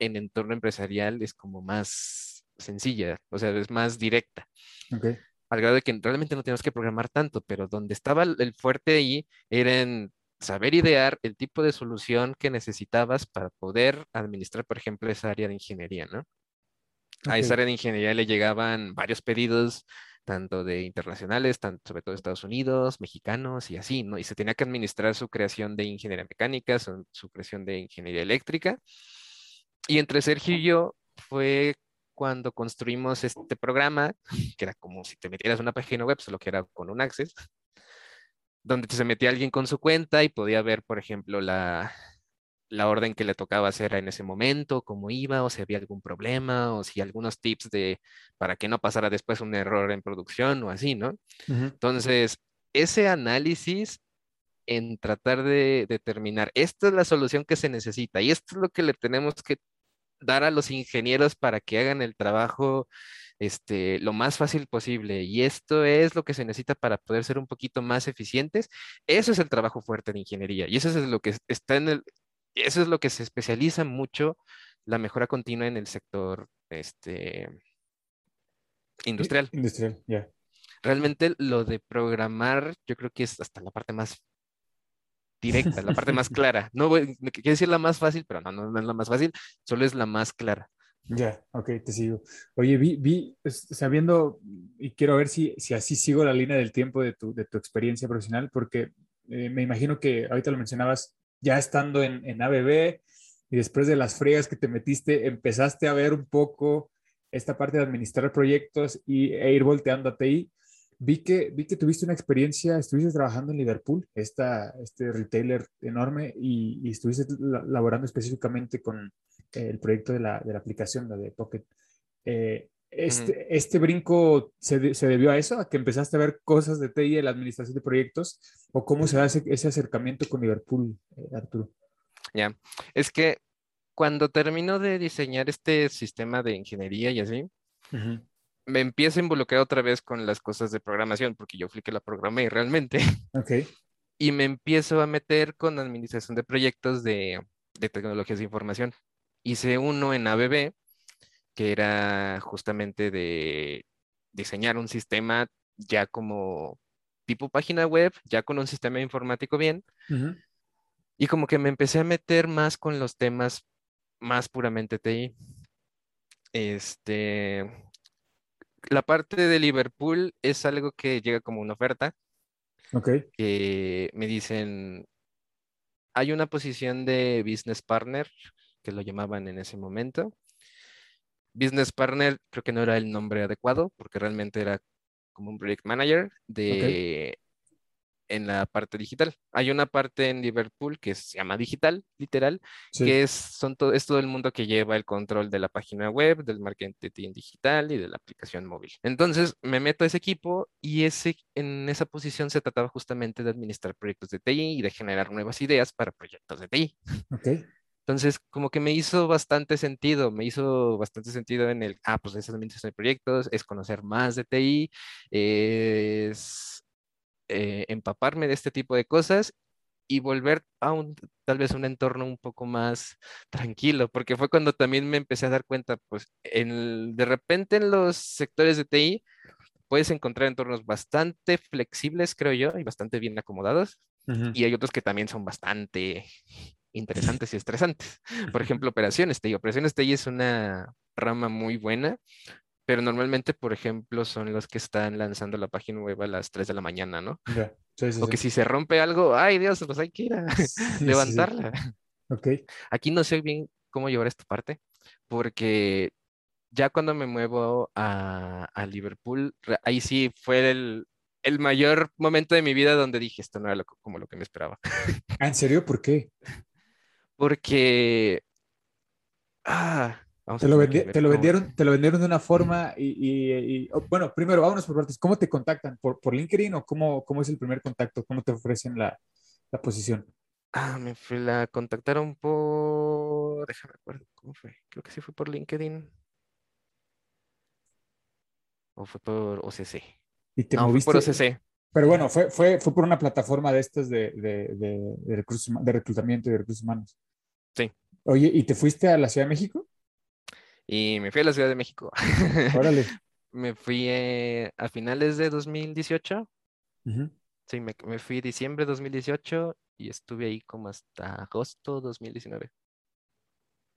en entorno empresarial es como más sencilla, o sea, es más directa. Ok. Al grado de que realmente no teníamos que programar tanto, pero donde estaba el fuerte ahí era en saber idear el tipo de solución que necesitabas para poder administrar, por ejemplo, esa área de ingeniería, ¿no? A esa área de ingeniería le llegaban varios pedidos, tanto de internacionales, tanto, sobre todo de Estados Unidos, mexicanos y así, ¿no? Y se tenía que administrar su creación de ingeniería mecánica, su, su creación de ingeniería eléctrica. Y entre Sergio y yo fue cuando construimos este programa, que era como si te metieras una página web, solo que era con un access, donde se metía alguien con su cuenta y podía ver, por ejemplo, la, la orden que le tocaba hacer en ese momento, cómo iba, o si había algún problema, o si algunos tips de para que no pasara después un error en producción o así, ¿no? Entonces, ese análisis en tratar de determinar, esta es la solución que se necesita y esto es lo que le tenemos que dar a los ingenieros para que hagan el trabajo este, lo más fácil posible y esto es lo que se necesita para poder ser un poquito más eficientes. Eso es el trabajo fuerte de ingeniería y eso es lo que es- está en el, eso es lo que se especializa mucho la mejora continua en el sector este, industrial. Industrial, ya. Realmente lo de programar, yo creo que es hasta la parte más directa, la parte más clara. No quiero decir la más fácil, pero no, no, no es la más fácil, solo es la más clara. Ya, ok, te sigo. Oye, vi, vi, sabiendo, y quiero ver si, si así sigo la línea del tiempo de tu, de tu experiencia profesional, porque eh, me imagino que ahorita lo mencionabas, ya estando en, en ABB y después de las fregas que te metiste, empezaste a ver un poco esta parte de administrar proyectos y, e ir volteando a TI. Vi que, vi que tuviste una experiencia, estuviste trabajando en Liverpool, esta, este retailer enorme, y, y estuviste la- laborando específicamente con eh, el proyecto de la, de la aplicación, la de Pocket. Eh, este, ¿Este brinco se, de- se debió a eso? ¿A que empezaste a ver cosas de TI en la administración de proyectos? ¿O cómo se hace ese acercamiento con Liverpool, eh, Arturo? Ya, es que cuando termino de diseñar este sistema de ingeniería y así, me empiezo a involucrar otra vez con las cosas de programación, porque yo fui que la programé realmente, Ok, y me empiezo a meter con administración de proyectos de, de tecnologías de información. Hice uno en ABB, que era justamente de diseñar un sistema ya como tipo página web, ya con un sistema informático bien, Ujú. y como que me empecé a meter más con los temas más puramente TI. Este, la parte de Liverpool es algo que llega como una oferta, ok, que me dicen, hay una posición de business partner, que lo llamaban en ese momento. Business partner creo que no era el nombre adecuado, porque realmente era como un project manager de en la parte digital. Hay una parte en Liverpool que se llama digital, literal, sí. que es, son to- es todo el mundo que lleva el control de la página web, del marketing digital y de la aplicación móvil. Entonces me meto a ese equipo y ese, en esa posición se trataba justamente de administrar proyectos de TI y de generar nuevas ideas para proyectos de TI. Ok, Entonces, como que me hizo bastante sentido, me hizo bastante sentido en el, ah, pues es administración de proyectos, es conocer más de TI, es eh, empaparme de este tipo de cosas y volver a un, tal vez un entorno un poco más tranquilo, porque fue cuando también me empecé a dar cuenta, pues, en el- de repente en los sectores de TI puedes encontrar entornos bastante flexibles, creo yo, y bastante bien acomodados, y hay otros que también son bastante interesantes y estresantes. Por ejemplo, operaciones TI. Operaciones TI es una rama muy buena, pero normalmente, por ejemplo, son los que están lanzando la página web a las 3 de la mañana, ¿no? sí, sí, O que sí. si se rompe algo, ay Dios, pues hay que ir a levantarla. Ok, Aquí no sé bien cómo llevar esta parte, porque ya cuando me muevo a, a Liverpool, ahí sí fue el, el mayor momento de mi vida donde dije, esto no era lo como lo que me esperaba. Ah, ¿en serio? ¿Por qué? Porque... Ah, vamos Te lo, vendi- te vendieron, te lo vendieron de una forma y, y- y- oh, bueno, primero vámonos por partes. ¿Cómo te contactan? ¿Por, por LinkedIn o cómo, cómo es el primer contacto? ¿Cómo te ofrecen la, la posición? Ah, me fue, la contactaron por... Déjame acuerdo, ¿cómo fue? Creo que sí fue por LinkedIn. ¿O fue por OCC? Y te No, fue por OCC. Pero bueno, fue, fue, fue por una plataforma de estas de, de, de, de recursos, de reclutamiento y de recursos humanos. Sí. Oye, ¿y te fuiste a la Ciudad de México? Y me fui a la Ciudad de México. Órale. me fui eh, a finales de 2018. Ujú. Sí, me, me fui diciembre de 2018 y estuve ahí como hasta agosto 2019.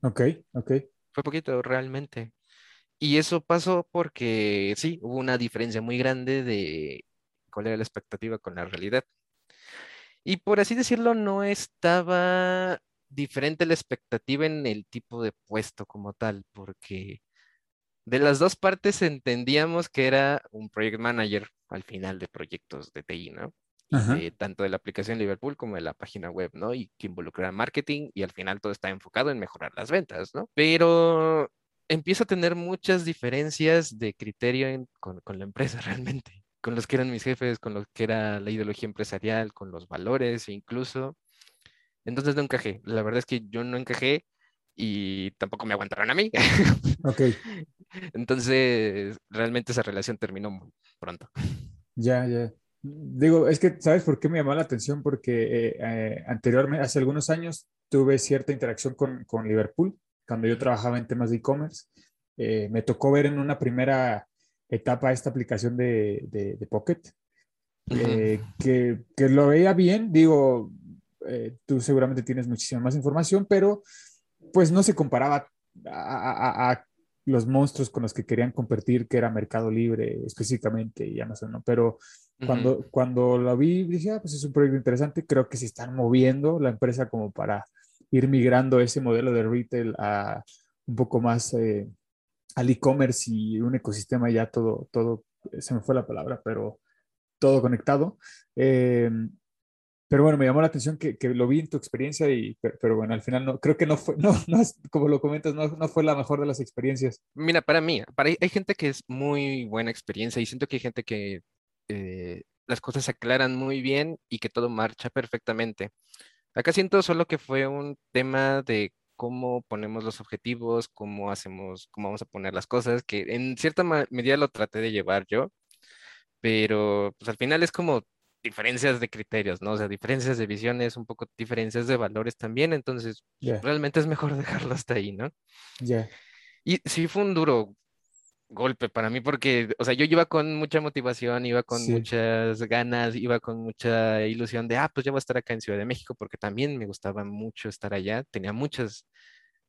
Ok, ok. Fue poquito realmente. Y eso pasó porque sí, hubo una diferencia muy grande de cuál era la expectativa con la realidad. Y por así decirlo, no estaba diferente la expectativa en el tipo de puesto como tal, porque de las dos partes entendíamos que era un project manager al final de proyectos de TI, ¿no? De tanto de la aplicación Liverpool como de la página web, ¿no? Y que involucra marketing y al final todo está enfocado en mejorar las ventas, ¿no? Pero empiezo a tener muchas diferencias de criterio en- con, con la empresa realmente, con los que eran mis jefes, con los que era la ideología empresarial, con los valores incluso. Entonces no encajé. La verdad es que yo no encajé y tampoco me aguantaron a mí. Ok, Entonces, realmente esa relación terminó muy pronto. ya, ya. Digo, es que, ¿sabes por qué me llamó la atención? Porque eh, eh, anteriormente, hace algunos años, tuve cierta interacción con, con Liverpool cuando yo trabajaba en temas de e-commerce. Eh, me tocó ver en una primera etapa esta aplicación de, de, de Pocket, que, que lo veía bien. Digo, eh, tú seguramente tienes muchísima más información, pero pues no se comparaba a, a- a los monstruos con los que querían competir, que era Mercado Libre específicamente y Amazon, ¿no? Pero cuando, cuando lo vi, dije, ah, pues es un proyecto interesante. Creo que se están moviendo la empresa como para ir migrando ese modelo de retail a un poco más eh, al e-commerce y un ecosistema ya todo, todo, se me fue la palabra, pero todo conectado. Eh, pero bueno, me llamó la atención que, que lo vi en tu experiencia, y, pero, pero bueno, al final no, creo que no fue, no, no como lo comentas, no, no fue la mejor de las experiencias. Mira, para mí, para, hay gente que es muy buena experiencia y siento que hay gente que eh, las cosas se aclaran muy bien y que todo marcha perfectamente. Acá siento solo que fue un tema de cómo ponemos los objetivos, cómo hacemos, cómo vamos a poner las cosas, que en cierta medida lo traté de llevar yo, pero pues al final es como diferencias de criterios, ¿no? O sea, diferencias de visiones, un poco diferencias de valores también, entonces Ya, realmente es mejor dejarlo hasta ahí, ¿no? ya, Y sí fue un duro golpe para mí porque, o sea, yo iba con mucha motivación, iba con Sí. muchas ganas, iba con mucha ilusión de, ah, pues ya voy a estar acá en Ciudad de México porque también me gustaba mucho estar allá, tenía muchas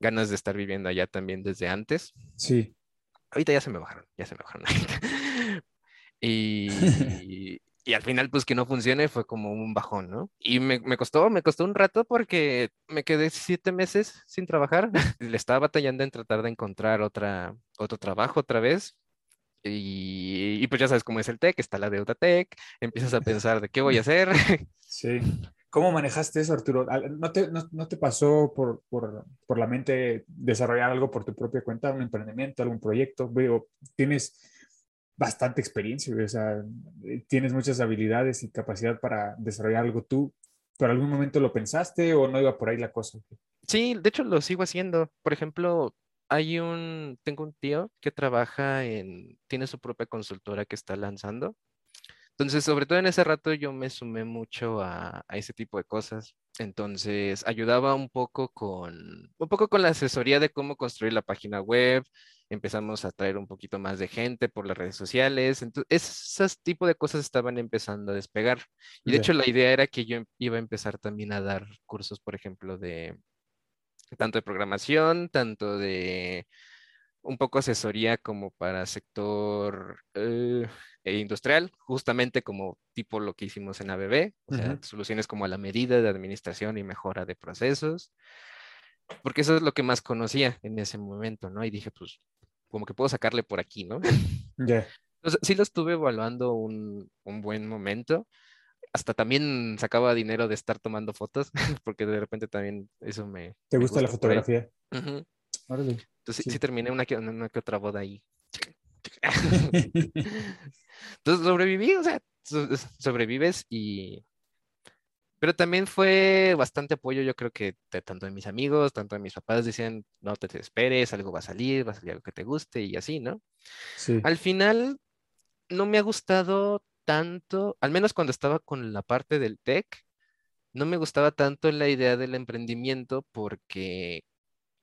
ganas de estar viviendo allá también desde antes. sí, Ahorita ya se me bajaron, ya se me bajaron. Y, y al final, pues que no funcione fue como un bajón, ¿no? Y me, me costó, me costó un rato porque me quedé siete meses sin trabajar. Le estaba batallando en tratar de encontrar otra, otro trabajo otra vez. Y, y pues ya sabes cómo es el tech, está la deuda tech, empiezas a pensar de qué voy a hacer. sí. ¿Cómo manejaste eso, Arturo? ¿No te, no, no te pasó por, por, por la mente desarrollar algo por tu propia cuenta, un emprendimiento, algún proyecto? Veo, tienes bastante experiencia, o sea, eh, tienes muchas habilidades y capacidad para desarrollar algo tú, pero algún momento lo pensaste o no iba por ahí la cosa? Sí, de hecho lo sigo haciendo. Por ejemplo, hay un, tengo un tío que trabaja en, tiene su propia consultora que está lanzando. Entonces, sobre todo en ese rato yo me sumé mucho a, a ese tipo de cosas. Entonces, ayudaba un poco con, un poco con la asesoría de cómo construir la página web. Empezamos a traer un poquito más de gente por las redes sociales. Entonces, esos tipo de cosas estaban empezando a despegar. Y de hecho, la idea era que yo em- iba a empezar también a dar cursos, por ejemplo, de tanto de programación, tanto de un poco asesoría como para sector eh, e industrial, justamente como tipo lo que hicimos en ABB, o sea, Ujú. soluciones como a la medida de administración y mejora de procesos, porque eso es lo que más conocía en ese momento, ¿no? Y dije, pues, como que puedo sacarle por aquí, ¿no? Ya, Entonces, sí lo estuve evaluando un, un buen momento. Hasta también sacaba dinero de estar tomando fotos, porque de repente también eso me... ¿te me gusta la por ahí. fotografía? Ujú. Órale. Entonces sí, Sí. sí terminé una que, una que otra boda ahí. Entonces sobreviví, o sea, so- sobrevives y... Pero también fue bastante apoyo, yo creo que de tanto de mis amigos, tanto de mis papás decían, no te desesperes, algo va a salir, va a salir algo que te guste y así, ¿no? Sí, Al final no me ha gustado tanto, al menos cuando estaba con la parte del tech, no me gustaba tanto la idea del emprendimiento porque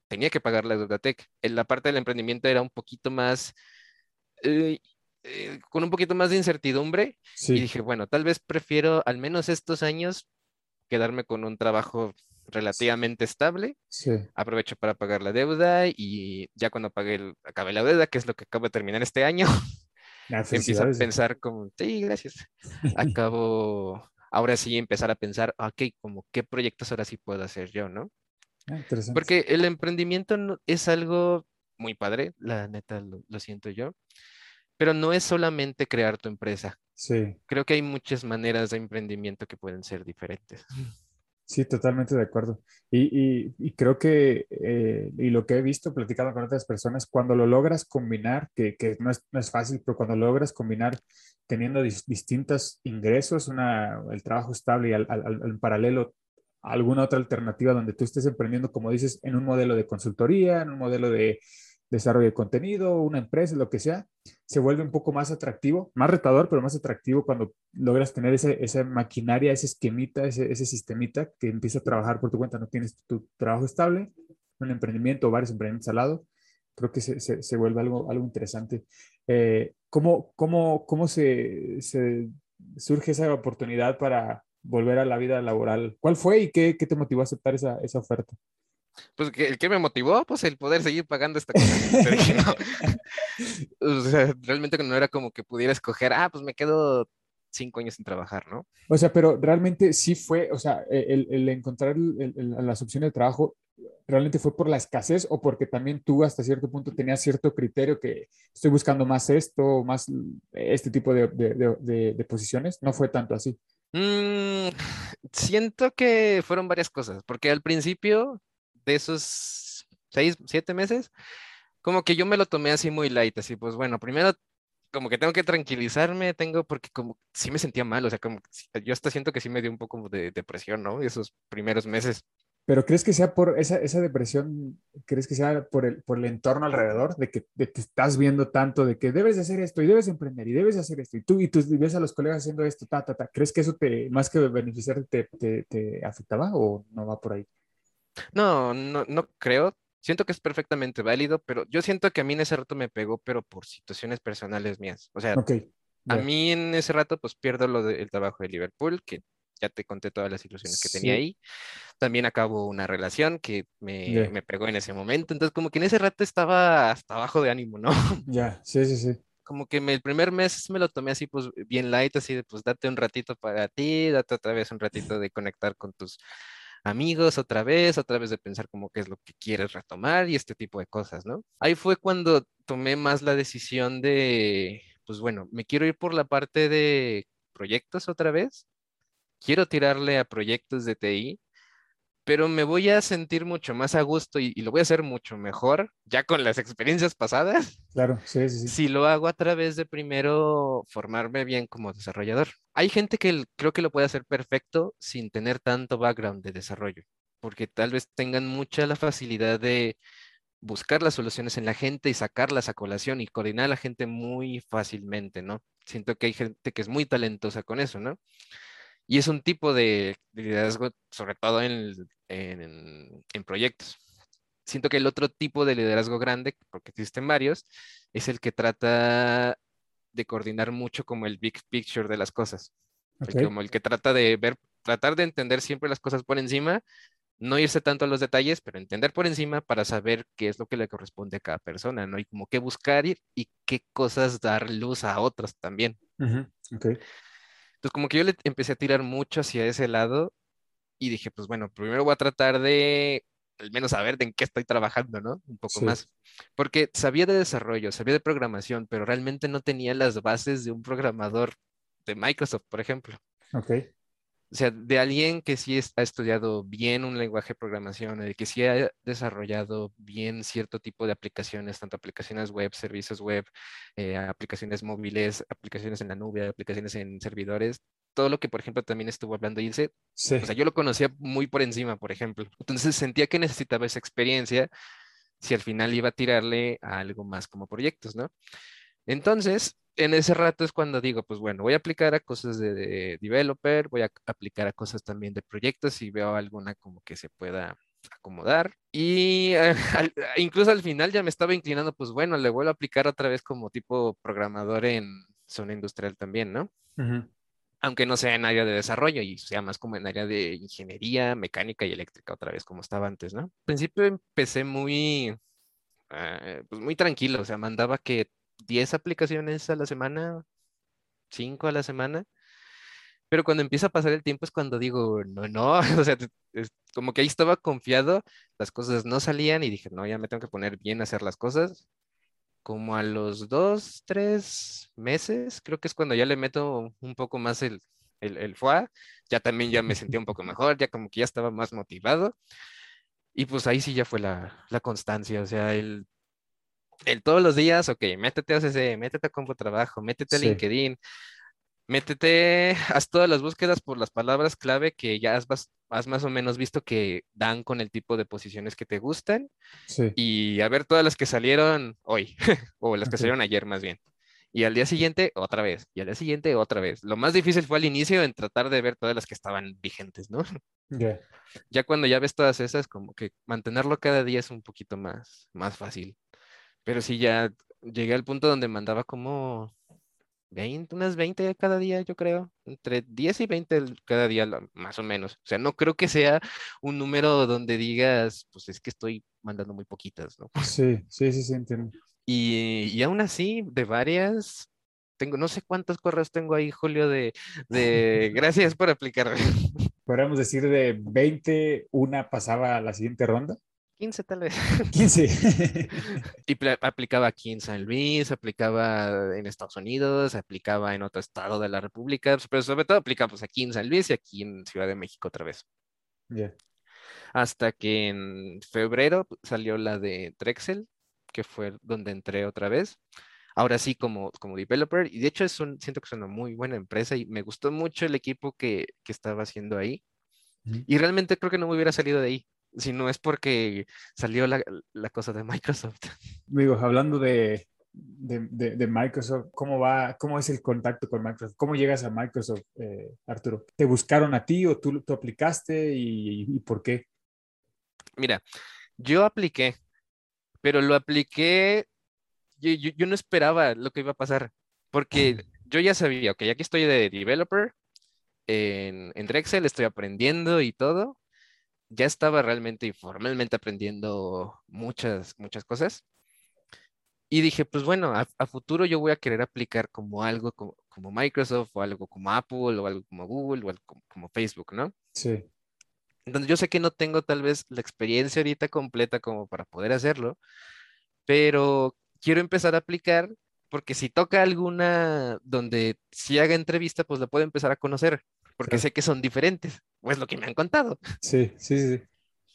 tenía que pagar la deuda tech. En la parte del emprendimiento era un poquito más, eh, eh, con un poquito más de incertidumbre y Sí, dije, bueno, tal vez prefiero al menos estos años quedarme con un trabajo relativamente estable, sí. aprovecho para pagar la deuda y ya cuando pague el, acabe la deuda, que es lo que acabo de terminar este año, Ah, empiezo a pensar como, sí, gracias. Acabo, ahora sí empezar a pensar, ok, como qué proyectos ahora sí puedo hacer yo, ¿no? Ah. Porque el emprendimiento no- es algo muy padre, la neta lo, lo siento yo, pero no es solamente crear tu empresa. Sí, Creo que hay muchas maneras de emprendimiento que pueden ser diferentes. sí, totalmente de acuerdo. Y, y- y creo que, eh, y lo que he visto platicando con otras personas, cuando lo logras combinar, que, que no es, no es fácil, pero cuando logras combinar teniendo dis- distintos ingresos, una, el trabajo estable y al, al- al- en paralelo alguna otra alternativa donde tú estés emprendiendo, como dices, en un modelo de consultoría, en un modelo de desarrollo de contenido, una empresa, lo que sea, se vuelve un poco más atractivo, más retador, pero más atractivo cuando logras tener ese, esa maquinaria, ese esquemita, ese, ese sistemita que empieza a trabajar por tu cuenta. No tienes tu trabajo estable, un emprendimiento o varios emprendimientos al lado. Creo que se, vuelve algo, algo interesante. Eh, ¿Cómo, se, surge esa oportunidad para volver a la vida laboral? ¿Cuál fue y qué, te motivó a aceptar esa oferta? Pues, ¿qué, el que me motivó? Pues el poder seguir pagando esta cosa. Pero no. O sea, realmente no era como que pudiera escoger, ah, pues me quedo cinco años sin trabajar, ¿no? O sea, pero realmente sí fue, o sea, e, el, el encontrar el- el- las opciones de trabajo, ¿realmente fue por la escasez o porque también tú hasta cierto punto tenías cierto criterio que estoy buscando más esto, más este tipo de, de- de- de- de posiciones? No fue tanto así. Mm, siento que fueron varias cosas, porque al principio de esos seis, siete meses, como que yo me lo tomé así muy light, así pues bueno, primero como que tengo que tranquilizarme, tengo, porque como sí me sentía mal, o sea, como yo hasta siento que sí me dio un poco de depresión, ¿no? Esos primeros meses. Pero ¿crees que sea por esa, esa depresión, crees que sea por el, por el entorno alrededor, de que de que estás viendo tanto, de que debes de hacer esto y debes emprender y debes de hacer esto y tú y tú ves a los colegas haciendo esto, ta, ta, ta. ¿Crees que eso te, más que beneficiarte, te, te, te afectaba o no va por ahí? No, no, no creo. Siento que es perfectamente válido, pero yo siento que a mí en ese rato me pegó, pero por situaciones personales mías. O sea, a mí en ese rato pues pierdo lo del trabajo de Liverpool, que ya te conté todas las ilusiones que tenía ahí. También acabo una relación que me pegó en ese momento. Entonces como que en ese rato estaba hasta abajo de ánimo, ¿no? Ya, sí, sí, sí. Como que me- el primer mes me lo tomé así pues bien light, así de pues date un ratito para ti, date otra vez un ratito de conectar con tus amigos otra vez, otra vez de pensar como qué es lo que quieres retomar y este tipo de cosas, ¿no? Ahí fue cuando tomé más la decisión de, pues bueno, me quiero ir por la parte de proyectos otra vez, quiero tirarle a proyectos de TI, pero me voy a sentir mucho más a gusto y, y lo voy a hacer mucho mejor, ya con las experiencias pasadas, Claro, sí, sí, sí. si lo hago a través de primero formarme bien como desarrollador. Hay gente que creo que lo puede hacer perfecto sin tener tanto background de desarrollo, porque tal vez tengan mucha la facilidad de buscar las soluciones en la gente y sacarlas a colación y coordinar a la gente muy fácilmente, ¿no? Siento que hay gente que es muy talentosa con eso, ¿no? Y es un tipo de de liderazgo, sobre todo en, en, en proyectos. Siento que el otro tipo de liderazgo grande, porque existen varios, es el que trata de coordinar mucho como el big picture de las cosas. El Ok. como el que trata de ver, tratar de entender siempre las cosas por encima, no irse tanto a los detalles, pero entender por encima para saber qué es lo que le corresponde a cada persona, ¿no? Y como qué buscar ir y qué cosas dar luz a otros también. Ujú, Ok. Entonces, como que yo le empecé a tirar mucho hacia ese lado y dije, pues bueno, primero voy a tratar de al menos saber de en qué estoy trabajando, ¿no? Un poco Sí. más. Porque sabía de desarrollo, sabía de programación, pero realmente no tenía las bases de un programador de Microsoft, por ejemplo. Ok. O sea, de alguien que sí ha estudiado bien un lenguaje de programación, de que sí ha desarrollado bien cierto tipo de aplicaciones, tanto aplicaciones web, servicios web, eh, aplicaciones móviles, aplicaciones en la nube, aplicaciones en servidores, todo lo que, por ejemplo, también estuvo hablando Ilse, Sí. o sea, yo lo conocía muy por encima, por ejemplo. Entonces sentía que necesitaba esa experiencia si al final iba a tirarle a algo más como proyectos, ¿no? Entonces, en ese rato es cuando digo, pues bueno, voy a aplicar a cosas de, de developer, voy a aplicar a cosas también de proyectos y veo alguna como que se pueda acomodar. Y eh, al- incluso al final ya me estaba inclinando, pues bueno, le vuelvo a aplicar otra vez como tipo programador en zona industrial también, ¿no? Ujú. Aunque no sea en área de desarrollo y sea más como en área de ingeniería, mecánica y eléctrica otra vez como estaba antes, ¿no? Al principio empecé muy, eh, pues muy tranquilo, o sea, mandaba que 10 aplicaciones a la semana, 5 a la semana. Pero cuando empieza a pasar el tiempo es cuando digo, no, no, o sea, es como que ahí estaba confiado, las cosas no salían y dije, no, ya me tengo que poner bien a hacer las cosas. Como a los dos, tres meses, creo que es cuando ya le meto un poco más el, el, el foie, ya también ya me sentía un poco mejor, ya como que ya estaba más motivado. Y pues ahí sí ya fue la, la constancia, o sea, el, el todos los días, ok, métete a OCC, métete a Compo Trabajo, métete a Sí. LinkedIn, métete, haz todas las búsquedas por las palabras clave que ya has, has más o menos visto que dan con el tipo de posiciones que te gustan Sí. y a ver todas las que salieron hoy o las que salieron ayer más bien. Y al día siguiente otra vez, y al día siguiente otra vez. Lo más difícil fue al inicio en tratar de ver todas las que estaban vigentes, ¿no? Ya. Ya cuando ya ves todas esas, como que mantenerlo cada día es un poquito más, más fácil. Pero sí, ya llegué al punto donde mandaba como 20, unas 20 cada día, yo creo. Entre 10 y 20 el- cada día, más o menos. O sea, no creo que sea un número donde digas, pues es que estoy mandando muy poquitas, ¿no? Sí, sí, sí, sí, entiendo. Y, y aún así, de varias, tengo, no sé cuántos correos tengo ahí, Julio, de, de gracias por aplicar. Podríamos decir de 20, una pasaba a la siguiente ronda. 15 tal vez. 15. Y aplicaba aquí en San Luis, aplicaba en Estados Unidos, aplicaba en otro estado de la República, pero sobre todo aplicaba pues, aquí en San Luis y aquí en Ciudad de México otra vez. Ya. Hasta que en febrero pues, salió la de Drexel, que fue donde entré otra vez. Ahora sí como, como developer, y de hecho es un- siento que es una muy buena empresa y me gustó mucho el equipo que, que estaba haciendo ahí. Y realmente creo que no me hubiera salido de ahí, si no es porque salió la, la cosa de Microsoft. Digo, hablando de, de, de- de Microsoft, ¿cómo va, cómo es el contacto con Microsoft? ¿Cómo llegas a Microsoft, eh, Arturo? ¿Te buscaron a ti o tú, tú aplicaste y, y por qué? Mira, yo apliqué, pero lo apliqué, yo, yo- yo no esperaba lo que iba a pasar, porque yo ya sabía, ok, aquí estoy de developer en, en Drexel, estoy aprendiendo y todo, ya estaba realmente y formalmente aprendiendo muchas, muchas cosas. Y dije, pues bueno, a, a futuro yo voy a querer aplicar como algo como, como Microsoft o algo como Apple o algo como Google o algo como, como Facebook, ¿no? Sí, Entonces yo sé que no tengo tal vez la experiencia ahorita completa como para poder hacerlo, pero quiero empezar a aplicar porque si toca alguna donde si haga entrevista, pues la puedo empezar a conocer, porque Claro. sé que son diferentes, o es lo que me han contado. sí, sí, sí.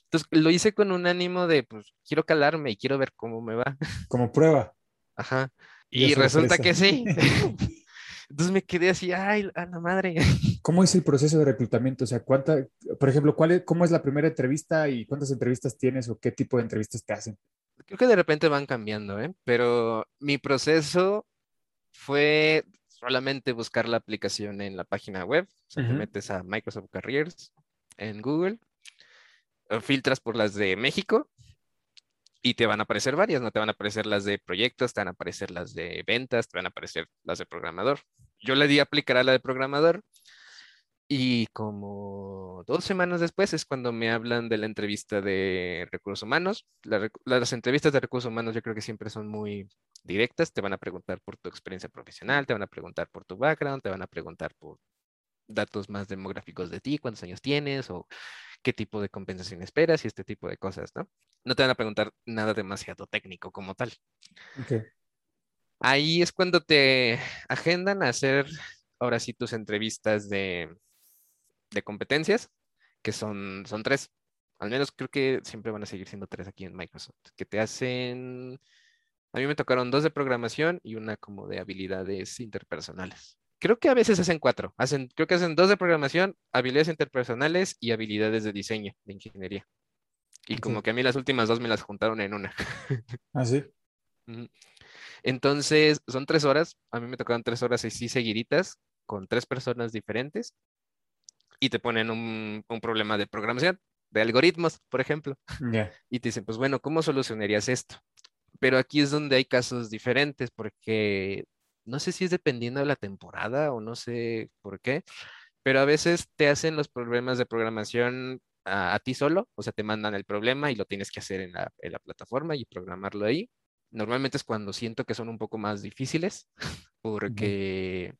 Entonces lo hice con un ánimo de, pues quiero calarme y quiero ver cómo me va. Como prueba. Ajá. Y Y es resulta que sí. Entonces me quedé así, ay, a la madre. ¿Cómo es el proceso de reclutamiento? O sea, ¿cuánta, por ejemplo, cuál es, cómo es la primera entrevista y cuántas entrevistas tienes o qué tipo de entrevistas te hacen? Creo que de repente van cambiando, ¿eh? Pero mi proceso fue solamente buscar la aplicación en la página web. O sea, te metes a Microsoft Careers en Google, eh, filtras por las de México y te van a aparecer varias, no te van a aparecer las de proyectos, te van a aparecer las de ventas, te van a aparecer las de programador. Yo le di a aplicar a la de programador y como dos semanas después es cuando me hablan de la entrevista de recursos humanos. La las entrevistas de recursos humanos yo creo que siempre son muy directas. Te van a preguntar por tu experiencia profesional, te van a preguntar por tu background, te van a preguntar por datos más demográficos de ti, cuántos años tienes o qué tipo de compensación esperas y este tipo de cosas, ¿no? No te van a preguntar nada demasiado técnico como tal. Ahí es cuando te agendan a hacer ahora sí tus entrevistas de, de competencias, que son, son tres. Al menos creo que siempre van a seguir siendo tres aquí en Microsoft, que te hacen... A mí me tocaron dos de programación y una como de habilidades interpersonales. Creo que a veces hacen cuatro. Hacen, creo que hacen dos de programación, habilidades interpersonales y habilidades de diseño, de ingeniería. Y como que a mí las últimas dos me las juntaron en una. Ah, sí. Entonces, son tres horas. A mí me tocaron tres horas así seguiditas con tres personas diferentes y te ponen un, un problema de programación. de algoritmos, por ejemplo. Ya. Y te dicen, pues bueno, ¿cómo solucionarías esto? Pero aquí es donde hay casos diferentes, porque no sé si es dependiendo de la temporada o no sé por qué, pero a veces te hacen los problemas de programación a, a ti solo, o sea, te mandan el problema y lo tienes que hacer en la, en la plataforma y programarlo ahí. Normalmente es cuando siento que son un poco más difíciles, porque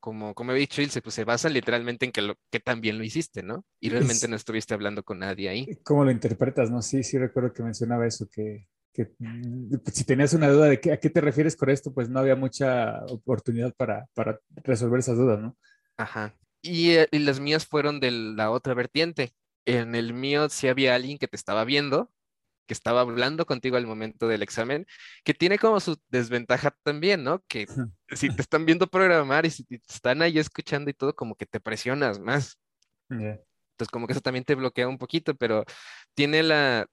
como, como he dicho, Ilse, pues se basan literalmente en que, lo, que también lo hiciste, ¿no? Y realmente no estuviste hablando con nadie ahí. ¿Cómo lo interpretas? No, sí, sí recuerdo que mencionaba eso, que, que mm, si tenías una duda de qué, a qué te refieres con esto, pues no había mucha oportunidad para, para resolver esas dudas, ¿no? Ajá. Y, eh, y las mías fueron de la otra vertiente. En el mío sí había alguien que te estaba viendo, que estaba hablando contigo al momento del examen, que tiene como su desventaja también, ¿no? Que si te están viendo programar y si te están ahí escuchando y todo, como que te presionas más. Ya. Entonces, como que eso también te bloquea un poquito, pero tiene la,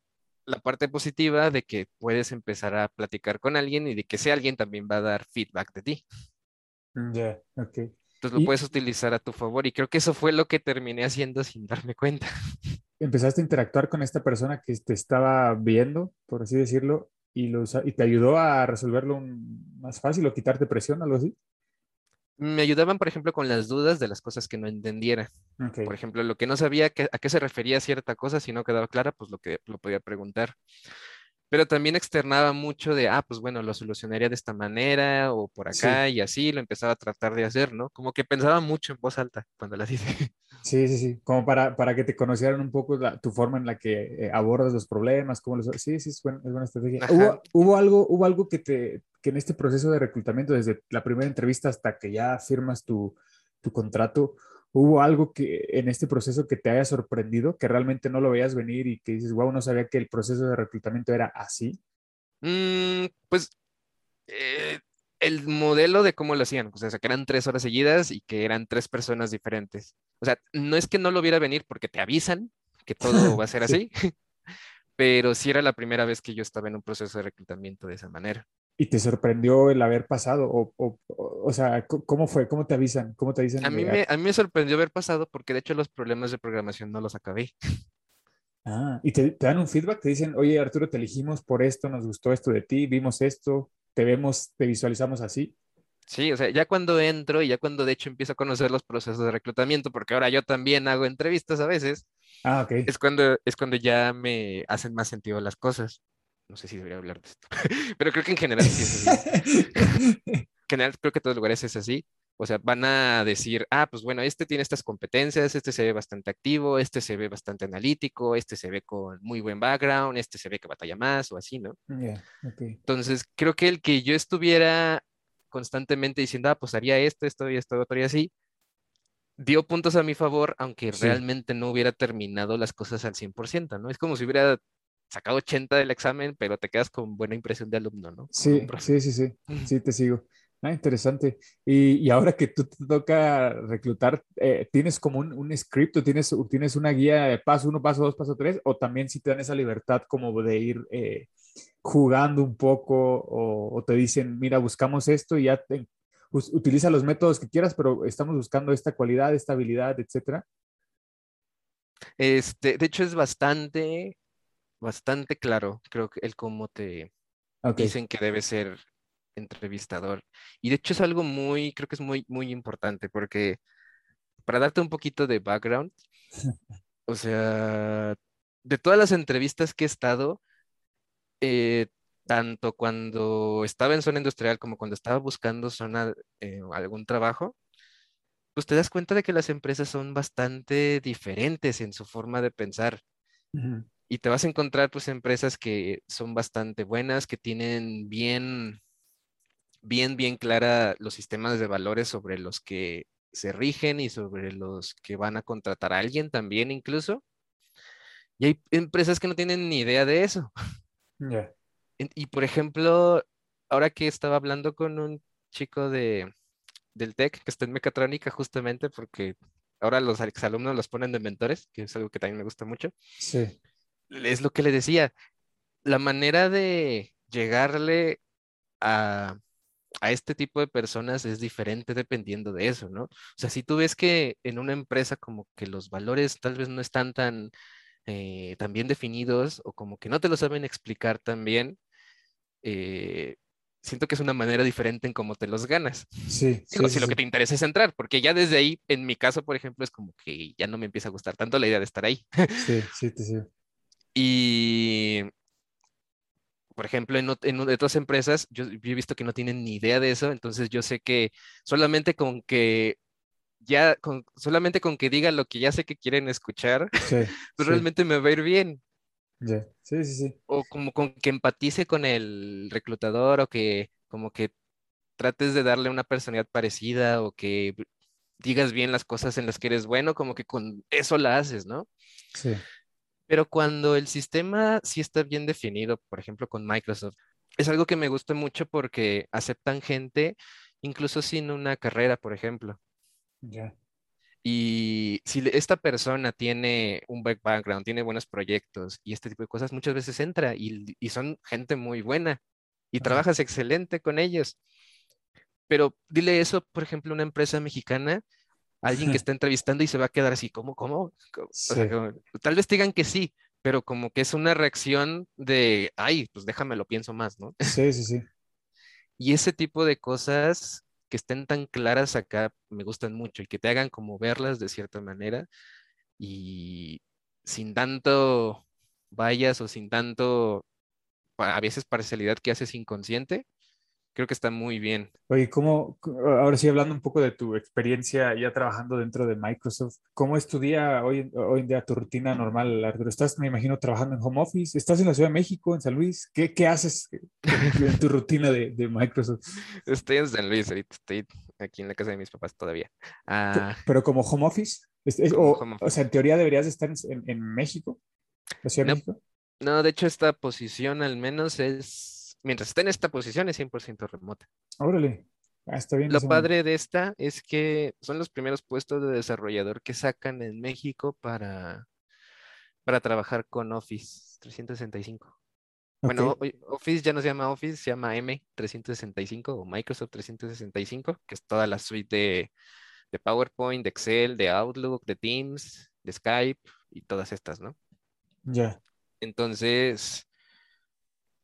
la parte positiva de que puedes empezar a platicar con alguien y de que ese alguien también va a dar feedback de ti. Ya, ok. Entonces lo Y- puedes utilizar a tu favor y creo que eso fue lo que terminé haciendo sin darme cuenta. Empezaste a interactuar con esta persona que te estaba viendo, por así decirlo, y, lo y te ayudó a resolverlo un- más fácil o quitarte presión, algo así. Me ayudaban, por ejemplo, con las dudas de las cosas que no entendiera. Ok. Por ejemplo, lo que no sabía que- a qué se refería cierta cosa, si no quedaba clara, pues lo que lo podía preguntar. Pero también externaba mucho de, ah, pues bueno, lo solucionaría de esta manera o por Sí. acá y así lo empezaba a tratar de hacer, ¿no? Como que pensaba mucho en voz alta cuando las hice. Sí, sí, sí. Como para, para que te conocieran un poco la- tu forma en la que eh, abordas los problemas, cómo los... Sí, sí, es buena, es buena estrategia. ¿Hubo, hubo algo, hubo algo que, te, que en este proceso de reclutamiento, desde la primera entrevista hasta que ya firmas tu, tu contrato, hubo algo que en este proceso que te haya sorprendido, que realmente no lo veías venir y que dices, wow, no sabía que el proceso de reclutamiento era así? Mm, pues eh, el modelo de cómo lo hacían, o sea, que eran tres horas seguidas y que eran tres personas diferentes. O sea, no es que no lo viera venir porque te avisan que todo va a ser Sí. así, pero sí era la primera vez que yo estaba en un proceso de reclutamiento de esa manera. ¿Y te sorprendió el haber pasado? O, o, o, sea, ¿cómo fue? ¿Cómo te avisan? ¿Cómo te dicen? A mí me, a mí me sorprendió haber pasado porque de hecho los problemas de programación no los acabé. Ah, y te, te dan un feedback, te dicen, oye Arturo, te elegimos por esto, nos gustó esto de ti, vimos esto, te vemos, te visualizamos así. Sí, o sea, ya cuando entro y ya cuando de hecho empiezo a conocer los procesos de reclutamiento, porque ahora yo también hago entrevistas a veces, Ah, ok. es cuando, es cuando ya me hacen más sentido las cosas. No sé si debería hablar de esto, pero creo que en general sí es así. En general creo que en todos los lugares es así. O sea, van a decir, ah, pues bueno, este tiene estas competencias, este se ve bastante activo, este se ve bastante analítico, este se ve con muy buen background, este se ve que batalla más o así, ¿no? Entonces, creo que el que yo estuviera constantemente diciendo, ah, pues haría esto, esto y esto, otro y así, dio puntos a mi favor, aunque Sí. realmente no hubiera terminado las cosas al 100%, ¿no? Es como si hubiera sacado 80 del examen, pero te quedas con buena impresión de alumno, ¿no? Sí, sí, sí, sí, sí, te sigo. Ah, interesante. Y, y ahora que tú te toca reclutar, eh, ¿tienes como un, un script o tienes, tienes una guía de paso uno, paso dos, paso tres? ¿O también si te dan esa libertad como de ir eh, jugando un poco o, o te dicen, mira, buscamos esto y ya te- utiliza los métodos que quieras, pero estamos buscando esta cualidad, esta habilidad, etcétera? Este, de hecho, es bastante, bastante claro, creo que el cómo te dicen que debe ser entrevistador. Y de hecho es algo muy, creo que es muy, muy importante, porque para darte un poquito de background, o sea, de todas las entrevistas que he estado, eh, tanto cuando estaba en zona industrial como cuando estaba buscando zona, eh, algún trabajo, pues te das cuenta de que las empresas son bastante diferentes en su forma de pensar. Y te vas a encontrar pues empresas que son bastante buenas, que tienen bien, bien, bien clara los sistemas de valores sobre los que se rigen y sobre los que van a contratar a alguien también incluso. Y hay empresas que no tienen ni idea de eso. En- Y por ejemplo, ahora que estaba hablando con un chico de, del TEC que está en mecatrónica justamente porque ahora los exalumnos los ponen de mentores, que es algo que también me gusta mucho Sí, es lo que le decía, la manera de llegarle a, a este tipo de personas es diferente dependiendo de eso, ¿no? O sea, si tú ves que en una empresa como que los valores tal vez no están tan eh, tan bien definidos o como que no te lo saben explicar tan bien, eh, siento que es una manera diferente en cómo te los ganas. Sí, Digo, sí, si lo que te interesa es entrar, porque ya desde ahí, en mi caso, por ejemplo, es como que ya no me empieza a gustar tanto la idea de estar ahí. sí, sí, sí. Y, por ejemplo, en, en otras empresas, yo, yo he visto que no tienen ni idea de eso, entonces yo sé que solamente con que ya, con, solamente con que diga lo que ya sé que quieren escuchar, Sí, pues sí, realmente me va a ir bien. ya. Sí, sí, sí. O como con que empatice con el reclutador o que como que trates de darle una personalidad parecida o que digas bien las cosas en las que eres bueno, como que con eso la haces, ¿no? Sí, Pero cuando el sistema sí está bien definido, por ejemplo, con Microsoft, es algo que me gusta mucho porque aceptan gente incluso sin una carrera, por ejemplo. ya. Y si esta persona tiene un back- background, tiene buenos proyectos y este tipo de cosas, muchas veces entra y, y son gente muy buena y trabajas excelente con ellos. Pero dile eso, por ejemplo, a una empresa mexicana, alguien que está entrevistando y se va a quedar así, ¿cómo, cómo? Co- o sea, Sí. como- tal vez digan que sí, pero como que es una reacción de, ay, pues déjame lo pienso más, ¿no? Sí, sí, sí. Y ese tipo de cosas que estén tan claras acá me gustan mucho y que te hagan como verlas de cierta manera y sin tanto vayas o sin tanto, a veces parcialidad que haces inconsciente, creo que está muy bien. Oye, ¿cómo, ahora sí hablando un poco de tu experiencia ya trabajando dentro de Microsoft, ¿cómo es tu día hoy, hoy en día, tu rutina normal, Arturo? Estás, me imagino, trabajando en home office, estás en la Ciudad de México, en San Luis, ¿qué, qué haces en tu rutina de, de Microsoft? Estoy en San Luis, ahorita estoy aquí en la casa de mis papás todavía. Ah, ¿Pero como home office? Es- es- Como o, home o sea, en teoría deberías de estar en, en- México, la Ciudad de No. México. no, de hecho esta posición al menos es, mientras esté en esta posición es 100% remota. Órale, ah, está bien. Lo padre de esta es que son los primeros puestos de desarrollador que sacan en México para, para trabajar con Office 365. Bueno, Office ya no se llama Office, se llama M365 o Microsoft 365, que es toda la suite de, de PowerPoint, de Excel, de Outlook, de Teams, de Skype y todas estas, ¿no? ya, Entonces,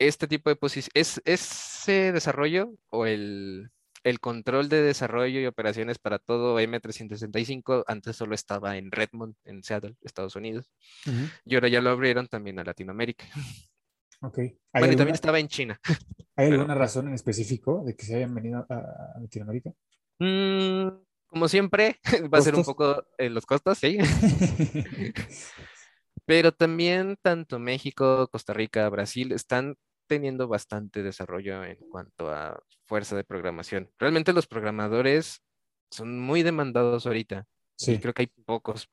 este tipo de posición, es, ese desarrollo o el, el control de desarrollo y operaciones para todo M365 antes solo estaba en Redmond, en Seattle, Estados Unidos, y ahora ya lo abrieron también a Latinoamérica. ok. ¿Hay Bueno, y alguna, también estaba en China. hay pero- alguna razón en específico de que se hayan venido a, Latinoamérica? Mm, como siempre, va a ser un poco eh, los costos, sí. Pero también tanto México, Costa Rica, Brasil están teniendo bastante desarrollo en cuanto a fuerza de programación. Realmente los programadores son muy demandados ahorita y Sí, creo que hay pocos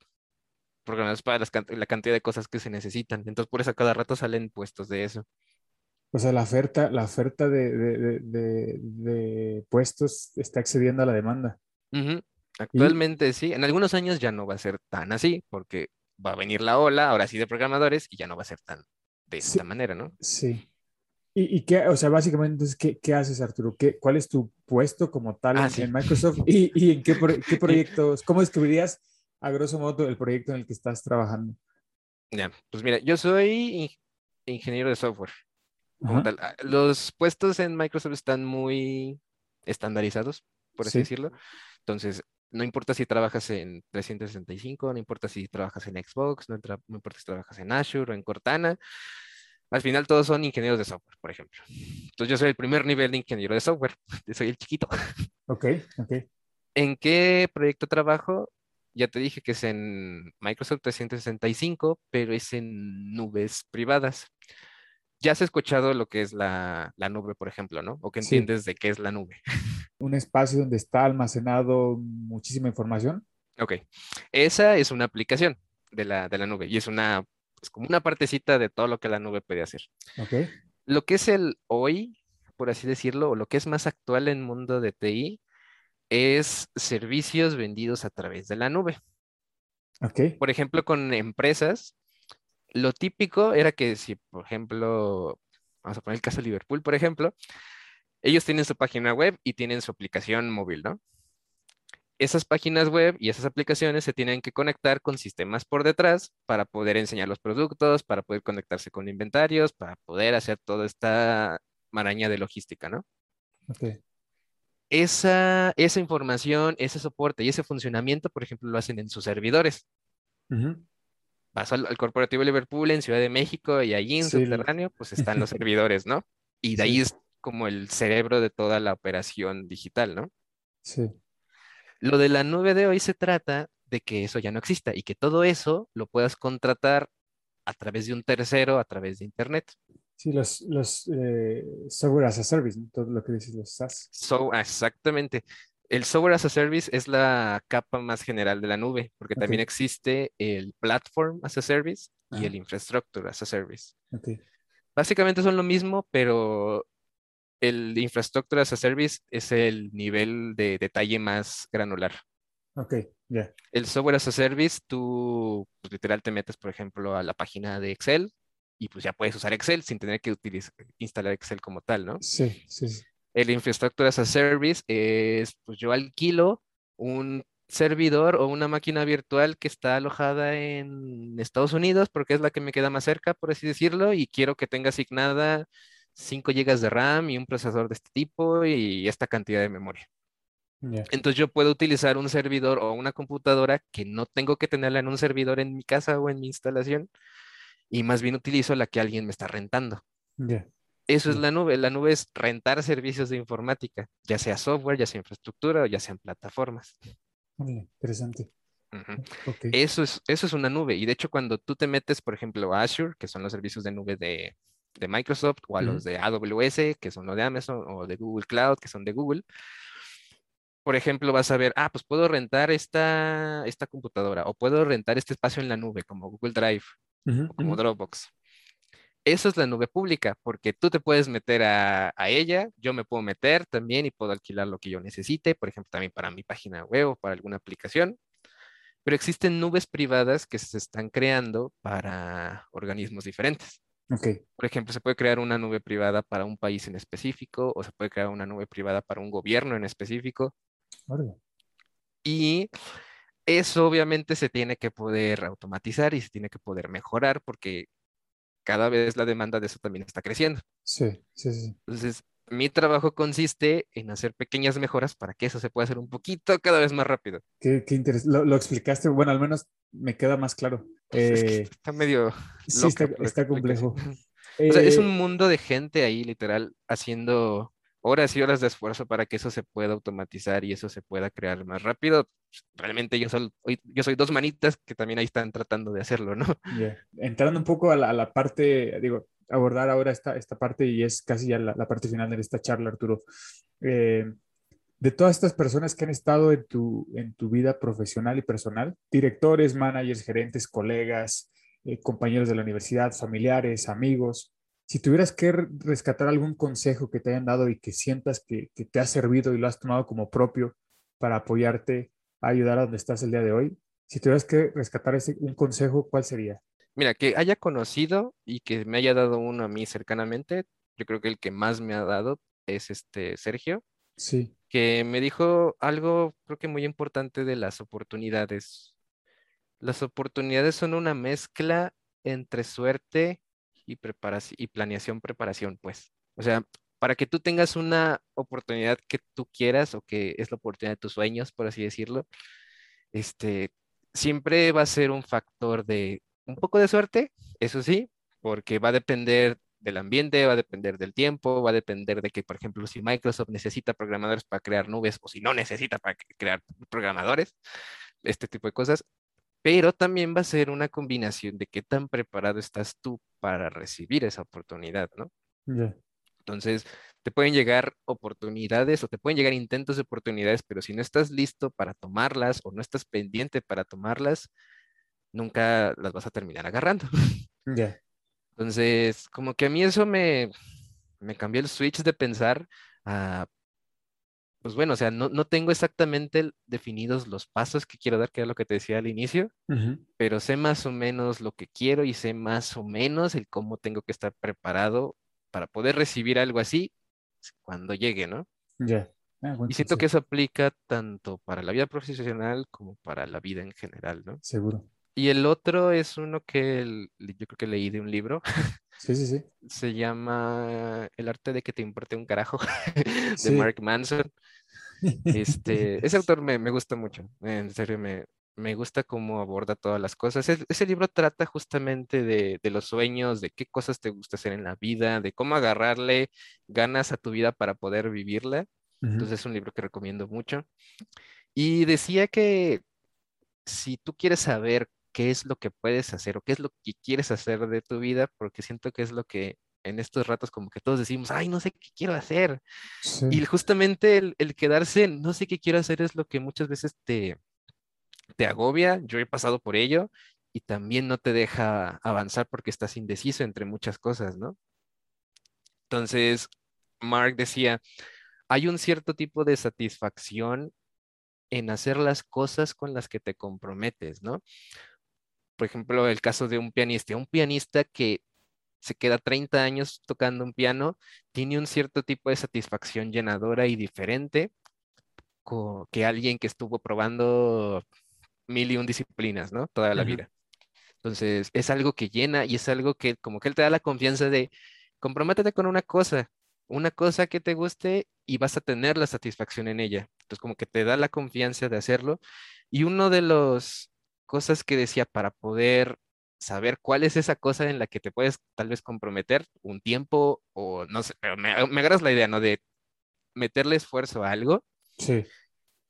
programadores para las la cantidad de cosas que se necesitan. Entonces por eso a cada rato salen puestos de eso. o sea, la oferta, la oferta de, de- de- de- de puestos está excediendo a la demanda. Ujú. Actualmente sí, en algunos años ya no va a ser tan así porque va a venir la ola, ahora sí de programadores y ya no va a ser tan de Sí. esta manera, ¿no? Sí. ¿Y, y qué, o sea, básicamente, entonces, ¿qué, qué haces, Arturo? ¿Qué, ¿Cuál es tu puesto como tal Ah, en, sí. Microsoft? ¿Y, y en qué, qué proyectos, cómo describirías a grosso modo el proyecto en el que estás trabajando? Ya, pues mira, yo soy ing- ingeniero de software. como tal. Ah, Los puestos en Microsoft están muy estandarizados, por así Sí. decirlo. Entonces, no importa si trabajas en 365, no importa si trabajas en Xbox, no, no importa si trabajas en Azure o en Cortana. Al final todos son ingenieros de software, por ejemplo. Entonces yo soy el primer nivel de ingeniero de software. Soy el chiquito. Ok, ok. ¿En qué proyecto trabajo? Ya te dije que es en Microsoft 365, pero es en nubes privadas. Ya has escuchado lo que es la, la nube, por ejemplo, ¿no? O que Sí. entiendes de qué es la nube. Un espacio donde está almacenado muchísima información. Ok. Esa es una aplicación de la, de la nube y es una, es como una partecita de todo lo que la nube puede hacer. Lo que es el hoy, por así decirlo, o lo que es más actual en el mundo de TI, es servicios vendidos a través de la nube. ok. por ejemplo, con empresas, lo típico era que si, por ejemplo, vamos a poner el caso de Liverpool, por ejemplo, ellos tienen su página web y tienen su aplicación móvil, ¿no? Esas páginas web y esas aplicaciones se tienen que conectar con sistemas por detrás para poder enseñar los productos, para poder conectarse con inventarios, para poder hacer toda esta maraña de logística, ¿no? Ok. Esa, esa información, ese soporte y ese funcionamiento, por ejemplo, lo hacen en sus servidores. Vas al, al Corporativo Liverpool en Ciudad de México y allí en Sí, subterráneo, pues están los servidores, ¿no? Y de ahí es como el cerebro de toda la operación digital, ¿no? Sí. Lo de la nube de hoy se trata de que eso ya no exista y que todo eso lo puedas contratar a través de un tercero, a través de Internet. Sí, los, los eh, software as a service, ¿no? Todo lo que dices, los SaaS. So, ah, exactamente. El software as a service es la capa más general de la nube, porque también existe el platform as a service y Ajá. el infrastructure as a service. Ok. Básicamente son lo mismo, pero el infrastructure as a service es el nivel de detalle más granular. Ok, ya. El software as a service, tú pues, literal te metes, por ejemplo, a la página de Excel y pues ya puedes usar Excel sin tener que utilizar, instalar Excel como tal, ¿no? Sí, sí, sí. El infrastructure as a service es, pues yo alquilo un servidor o una máquina virtual que está alojada en Estados Unidos porque es la que me queda más cerca, por así decirlo, y quiero que tenga asignada 5 GB de RAM y un procesador de este tipo y esta cantidad de memoria. Entonces yo puedo utilizar un servidor o una computadora que no tengo que tenerla en un servidor en mi casa o en mi instalación y más bien utilizo la que alguien me está rentando. Ya. Eso es la nube. La nube es rentar servicios de informática, ya sea software, ya sea infraestructura o ya sean plataformas. Interesante. Ujú. Ok. Eso es, eso es una nube. Y de hecho, cuando tú te metes, por ejemplo, a Azure, que son los servicios de nube de, de Microsoft, o a los de AWS, que son los de Amazon, o de Google Cloud, que son de Google, por ejemplo, vas a ver, ah, pues puedo rentar esta, esta computadora, o puedo rentar este espacio en la nube, como Google Drive, o como. Dropbox. Eso es la nube pública, porque tú te puedes meter a, a ella, yo me puedo meter también y puedo alquilar lo que yo necesite, por ejemplo, también para mi página web o para alguna aplicación. Pero existen nubes privadas que se están creando para organismos diferentes. Ok. Por ejemplo, se puede crear una nube privada para un país en específico o se puede crear una nube privada para un gobierno en específico. Y eso obviamente se tiene que poder automatizar y se tiene que poder mejorar porque cada vez la demanda de eso también está creciendo. Sí, sí, sí. Entonces, mi trabajo consiste en hacer pequeñas mejoras para que eso se pueda hacer un poquito cada vez más rápido. Qué, qué interesante. Lo, lo explicaste, bueno, al menos me queda más claro. Es que Eh, está medio sí, está, complejo. O sea, es Eh, un mundo de gente ahí, literal, haciendo horas y horas de esfuerzo para que eso se pueda automatizar y eso se pueda crear más rápido. Realmente yo soy, yo soy dos manitas que también ahí están tratando de hacerlo, ¿no? Ya. Entrando un poco a la, a la parte, digo, abordar ahora esta, esta parte y es casi ya la, la parte final de esta charla, Arturo. Eh, de todas estas personas que han estado en tu, en tu vida profesional y personal, directores, managers, gerentes, colegas, eh, compañeros de la universidad, familiares, amigos, si tuvieras que re- rescatar algún consejo que te hayan dado y que sientas que, que te ha servido y lo has tomado como propio para apoyarte a ayudar a donde estás el día de hoy, si tuvieras que rescatar ese, un consejo, ¿cuál sería? Mira, que haya conocido y que me haya dado uno a mí cercanamente, yo creo que el que más me ha dado es este Sergio, Sí, que me dijo algo creo que muy importante de las oportunidades. Las oportunidades son una mezcla entre suerte y preparación y planeación, preparación, pues. O sea, para que tú tengas una oportunidad que tú quieras o que es la oportunidad de tus sueños, por así decirlo, este, siempre va a ser un factor de un poco de suerte, eso sí, porque va a depender del ambiente, va a depender del tiempo, va a depender de que, por ejemplo, si Microsoft necesita programadores para crear nubes o si no necesita para crear programadores, este tipo de cosas. Pero también va a ser una combinación de qué tan preparado estás tú para recibir esa oportunidad, ¿no? Entonces, te pueden llegar oportunidades o te pueden llegar intentos de oportunidades, pero si no estás listo para tomarlas o no estás pendiente para tomarlas, nunca las vas a terminar agarrando. Ya. Entonces, como que a mí eso me, me cambió el switch de pensar a, pues bueno, o sea, no, no tengo exactamente definidos los pasos que quiero dar, que era lo que te decía al inicio, pero sé más o menos lo que quiero y sé más o menos el cómo tengo que estar preparado para poder recibir algo así cuando llegue, ¿no? Ya. Ah, Y siento que eso aplica tanto para la vida profesional como para la vida en general, ¿no? Seguro. Y el otro es uno que el- yo creo que leí de un libro, Sí, sí, sí. se llama El arte de que te importe un carajo, de Sí. Mark Manson. Este, ese autor me, me gusta mucho, en serio, me, me gusta cómo aborda todas las cosas. Ese, ese libro trata justamente de, de los sueños, de qué cosas te gusta hacer en la vida, de cómo agarrarle ganas a tu vida para poder vivirla. Ujú. Entonces es un libro que recomiendo mucho. Y decía que si tú quieres saber qué es lo que puedes hacer o qué es lo que quieres hacer de tu vida, porque siento que es lo que en estos ratos como que todos decimos, ay, no sé qué quiero hacer. Sí. Y justamente el, el quedarse, no sé qué quiero hacer es lo que muchas veces te, te agobia. Yo he pasado por ello y también no te deja avanzar porque estás indeciso entre muchas cosas, ¿no? Entonces, Mark decía, hay un cierto tipo de satisfacción en hacer las cosas con las que te comprometes, ¿no? Por ejemplo, el caso de un pianista, un pianista que se queda 30 años tocando un piano, tiene un cierto tipo de satisfacción llenadora y diferente que alguien que estuvo probando mil y un disciplinas, ¿no? Toda la vida. Entonces, es algo que llena y es algo que como que él te da la confianza de comprométete con una cosa, una cosa que te guste y vas a tener la satisfacción en ella. Entonces, como que te da la confianza de hacerlo. Y uno de los cosas que decía para poder saber cuál es esa cosa en la que te puedes tal vez comprometer un tiempo o no sé, pero me, me agarras la idea, ¿no? De meterle esfuerzo a algo Sí.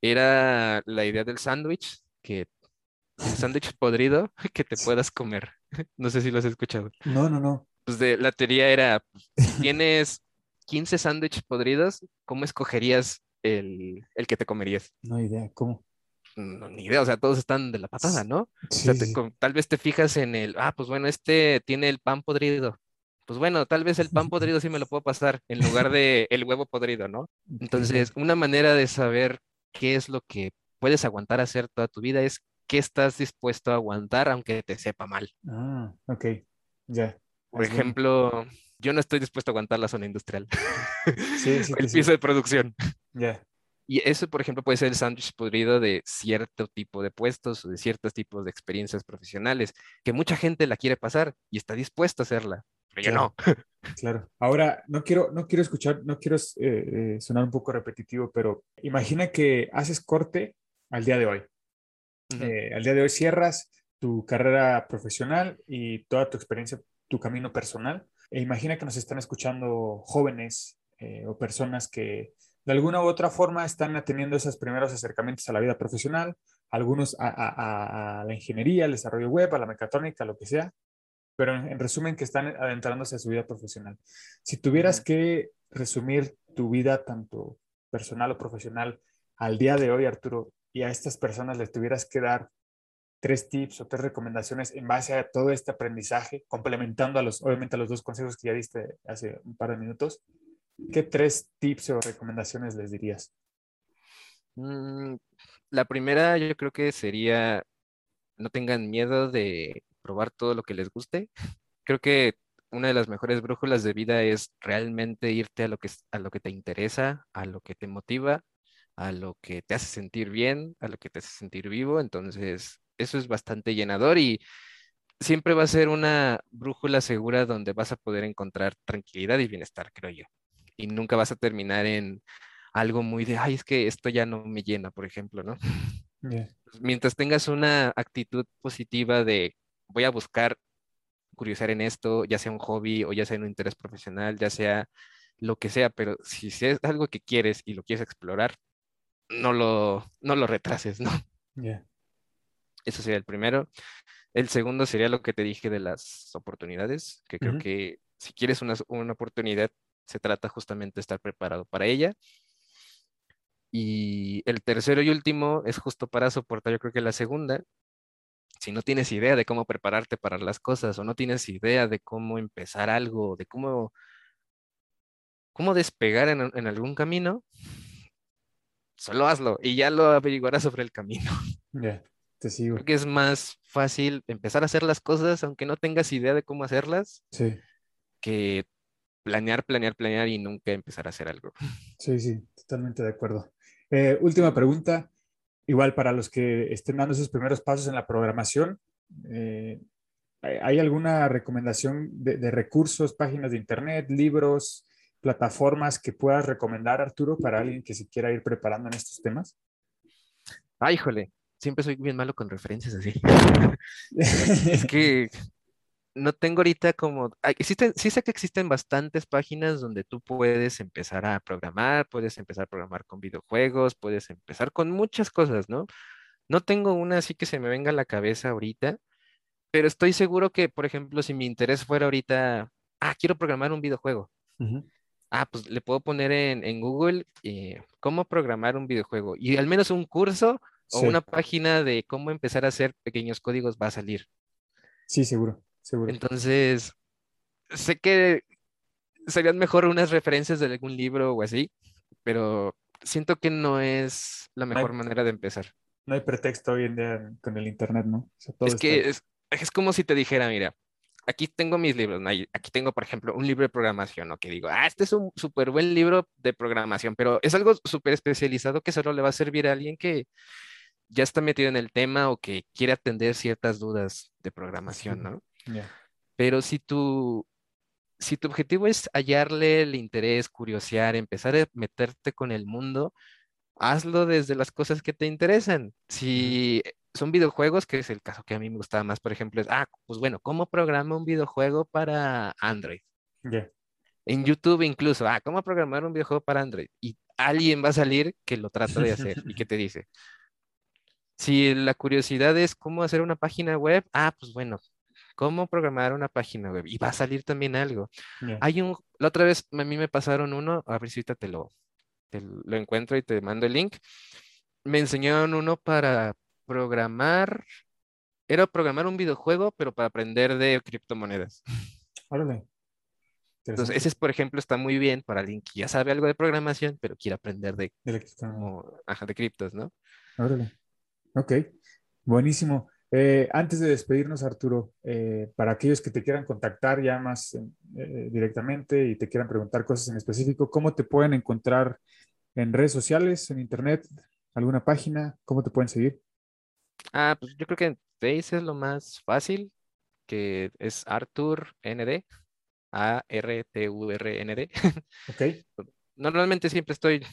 era la idea del sándwich, que el sándwich podrido que te puedas comer. No sé si lo has escuchado. No, no, no. Pues de, la teoría era, pues, tienes 15 sándwiches podridos, ¿cómo escogerías el, el que te comerías? No idea. ¿Cómo? No, ni idea, o sea, todos están de la patada, ¿no? O sea, te- tal vez te fijas en el, ah, pues bueno, este tiene el pan podrido. Pues bueno, tal vez el pan podrido sí me lo puedo pasar en lugar de el huevo podrido, ¿no? Entonces, una manera de saber qué es lo que puedes aguantar hacer toda tu vida es qué estás dispuesto a aguantar aunque te sepa mal. Ah, ok. Ya. Por ejemplo, yo no estoy dispuesto a aguantar la zona industrial, Sí, sí, el piso de producción. Ya. Y eso, por ejemplo, puede ser el sándwich podrido de cierto tipo de puestos o de ciertos tipos de experiencias profesionales, que mucha gente la quiere pasar y está dispuesta a hacerla, pero yo Claro. no. Claro. Ahora, no quiero, no quiero escuchar, no quiero eh, eh, sonar un poco repetitivo, pero imagina que haces corte al día de hoy. Eh, al día de hoy cierras tu carrera profesional y toda tu experiencia, tu camino personal. E imagina que nos están escuchando jóvenes eh, o personas que de alguna u otra forma están teniendo esos primeros acercamientos a la vida profesional, algunos a, a- a- a la ingeniería, al desarrollo web, a la mecatrónica, lo que sea, pero en, en resumen que están adentrándose a su vida profesional. Si tuvieras que resumir tu vida, tanto personal o profesional, al día de hoy, Arturo, y a estas personas les tuvieras que dar tres tips o tres recomendaciones en base a todo este aprendizaje, complementando a los, obviamente, a los dos consejos que ya diste hace un par de minutos, ¿qué tres tips o recomendaciones les dirías? Mm, la primera yo creo que sería no tengan miedo de probar todo lo que les guste. Creo que una de las mejores brújulas de vida es realmente irte a lo que, a lo que te interesa, a lo que te motiva, a lo que te hace sentir bien, a lo que te hace sentir vivo. Entonces, eso es bastante llenador y siempre va a ser una brújula segura donde vas a poder encontrar tranquilidad y bienestar, creo yo. Y nunca vas a terminar en algo muy de, ay, es que esto ya no me llena, por ejemplo, ¿no? Yeah. mientras tengas una actitud positiva de voy a buscar curiosear en esto, ya sea un hobby o ya sea un interés profesional, ya sea lo que sea, pero si es algo que quieres y lo quieres explorar, no lo, no lo retrases, ¿no? Yeah. Eso sería el primero. El segundo sería lo que te dije de las oportunidades, que creo Ujú. que si quieres una, una oportunidad, se trata justamente de estar preparado para ella. Y el tercero y último es justo para soportar, yo creo que la segunda, si no tienes idea de cómo prepararte para las cosas o no tienes idea de cómo empezar algo, de cómo, cómo despegar en, en algún camino, solo hazlo y ya lo averiguarás sobre el camino. Yeah. Te sigo. Creo que es más fácil empezar a hacer las cosas aunque no tengas idea de cómo hacerlas Sí. que planear, planear, planear y nunca empezar a hacer algo. Sí, sí, totalmente de acuerdo. Eh, última pregunta, igual para los que estén dando esos primeros pasos en la programación, eh, ¿hay alguna recomendación de, de, recursos, páginas de internet, libros, plataformas que puedas recomendar, Arturo, para alguien que se quiera ir preparando en estos temas? Ay, híjole, siempre soy bien malo con referencias así. es que no tengo ahorita como, existen, sí sé que existen bastantes páginas donde tú puedes empezar a programar, puedes empezar a programar con videojuegos, puedes empezar con muchas cosas, ¿no? No tengo una así que se me venga a la cabeza ahorita, pero estoy seguro que, por ejemplo, si mi interés fuera ahorita, ah, quiero programar un videojuego. Ah, pues le puedo poner en, Google eh, cómo programar un videojuego y al menos un curso o una página de cómo empezar a hacer pequeños códigos va a salir. Sí, seguro. Entonces, sé que serían mejor unas referencias de algún libro o así, pero siento que no es la mejor manera de empezar. No hay pretexto hoy en día con el Internet, ¿no? es que es, es, como si te dijera, mira, aquí tengo mis libros, aquí tengo, por ejemplo, un libro de programación, ¿no? Que digo, ah, este es un súper buen libro de programación, pero es algo súper especializado que solo le va a servir a alguien que ya está metido en el tema o que quiere atender ciertas dudas de programación, ¿no? Pero si tu, si tu objetivo es hallarle el interés, curiosear, empezar a meterte con el mundo, hazlo desde las cosas que te interesan. Si son videojuegos, que es el caso que a mí me gustaba más, por ejemplo, es, ah, pues bueno, ¿cómo programa un videojuego para Android? En YouTube incluso, ah, ¿cómo programar un videojuego para Android? Y alguien va a salir que lo trata de hacer y que te dice. Si la curiosidad es cómo hacer una página web, ah, pues bueno, cómo programar una página web y va a salir también algo. Hay un, la otra vez a mí me pasaron uno, a ver si ahorita te lo, lo encuentro y te mando el link. Me enseñaron uno para programar, era programar un videojuego, pero para aprender de criptomonedas. Órale. Entonces, ese, es, por ejemplo, está muy bien para alguien que ya sabe algo de programación, pero quiere aprender de, de, ajá, de criptos, ¿no? Órale. Ok, buenísimo. Eh, antes de despedirnos, Arturo, eh, para aquellos que te quieran contactar ya más eh, directamente y te quieran preguntar cosas en específico, ¿cómo te pueden encontrar en redes sociales, en internet, alguna página? ¿Cómo te pueden seguir? Ah, pues yo creo que en Face es lo más fácil, que es Artur ND, A-R-T-U-R-N-D. Ok. Normalmente siempre estoy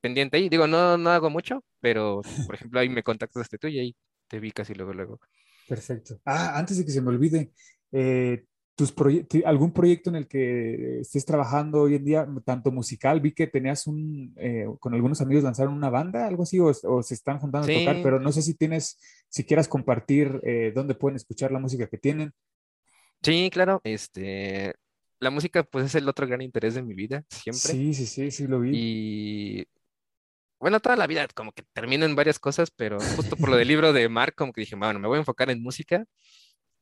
pendiente ahí. Digo, no, no hago mucho, pero por ejemplo ahí me contactaste tú y ahí te vi casi luego, luego. Perfecto. Ah, antes de que se me olvide, eh, tus algún proyecto en el que estés trabajando hoy en día, tanto musical, vi que tenías un, eh, con algunos amigos lanzaron una banda, algo así, o, se están juntando a tocar, pero no sé si tienes, si quieras compartir eh, dónde pueden escuchar la música que tienen. Sí, claro, este, la música pues es el otro gran interés de mi vida, siempre. Sí, sí, sí, sí lo vi. Y bueno, toda la vida como que termino en varias cosas, pero justo por lo del libro de Mark, como que dije, bueno, me voy a enfocar en música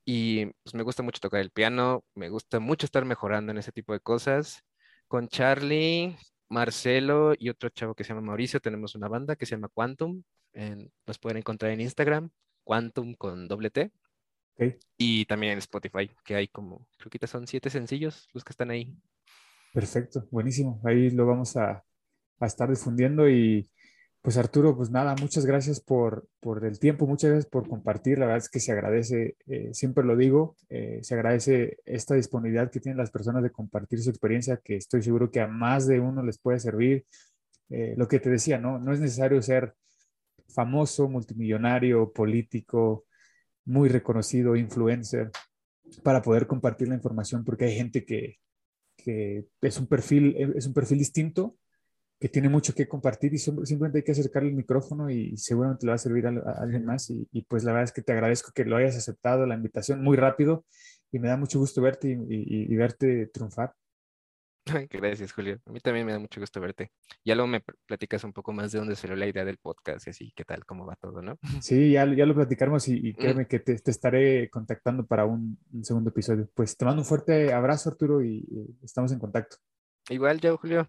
y pues me gusta mucho tocar el piano, me gusta mucho estar mejorando en ese tipo de cosas. Con Charlie, Marcelo y otro chavo que se llama Mauricio, tenemos una banda que se llama Quantum, en, nos pueden encontrar en Instagram, Quantum con doble T. Y también en Spotify, que hay como, creo que son siete sencillos los que están ahí. Perfecto, buenísimo. Ahí lo vamos a, a estar difundiendo y pues Arturo, pues nada, muchas gracias por, por el tiempo, muchas gracias por compartir, la verdad es que se agradece, eh, siempre lo digo, eh, se agradece esta disponibilidad que tienen las personas de compartir su experiencia, que estoy seguro que a más de uno les puede servir. Eh, lo que te decía, ¿no? No es necesario ser famoso, multimillonario, político, muy reconocido, influencer, para poder compartir la información, porque hay gente que, que es, un perfil, es un perfil distinto que tiene mucho que compartir y simplemente hay que acercarle el micrófono y seguramente le va a servir a, alguien más. Y, pues la verdad es que te agradezco que lo hayas aceptado la invitación muy rápido y me da mucho gusto verte y, verte triunfar. Gracias, Julio. A mí también me da mucho gusto verte. Ya luego me platicas un poco más de dónde salió la idea del podcast y así, qué tal, cómo va todo, ¿no? Sí, ya, ya lo platicamos y, mm. créeme que te, estaré contactando para un, un, segundo episodio. Pues te mando un fuerte abrazo, Arturo, y estamos en contacto. Igual, yo, Julio.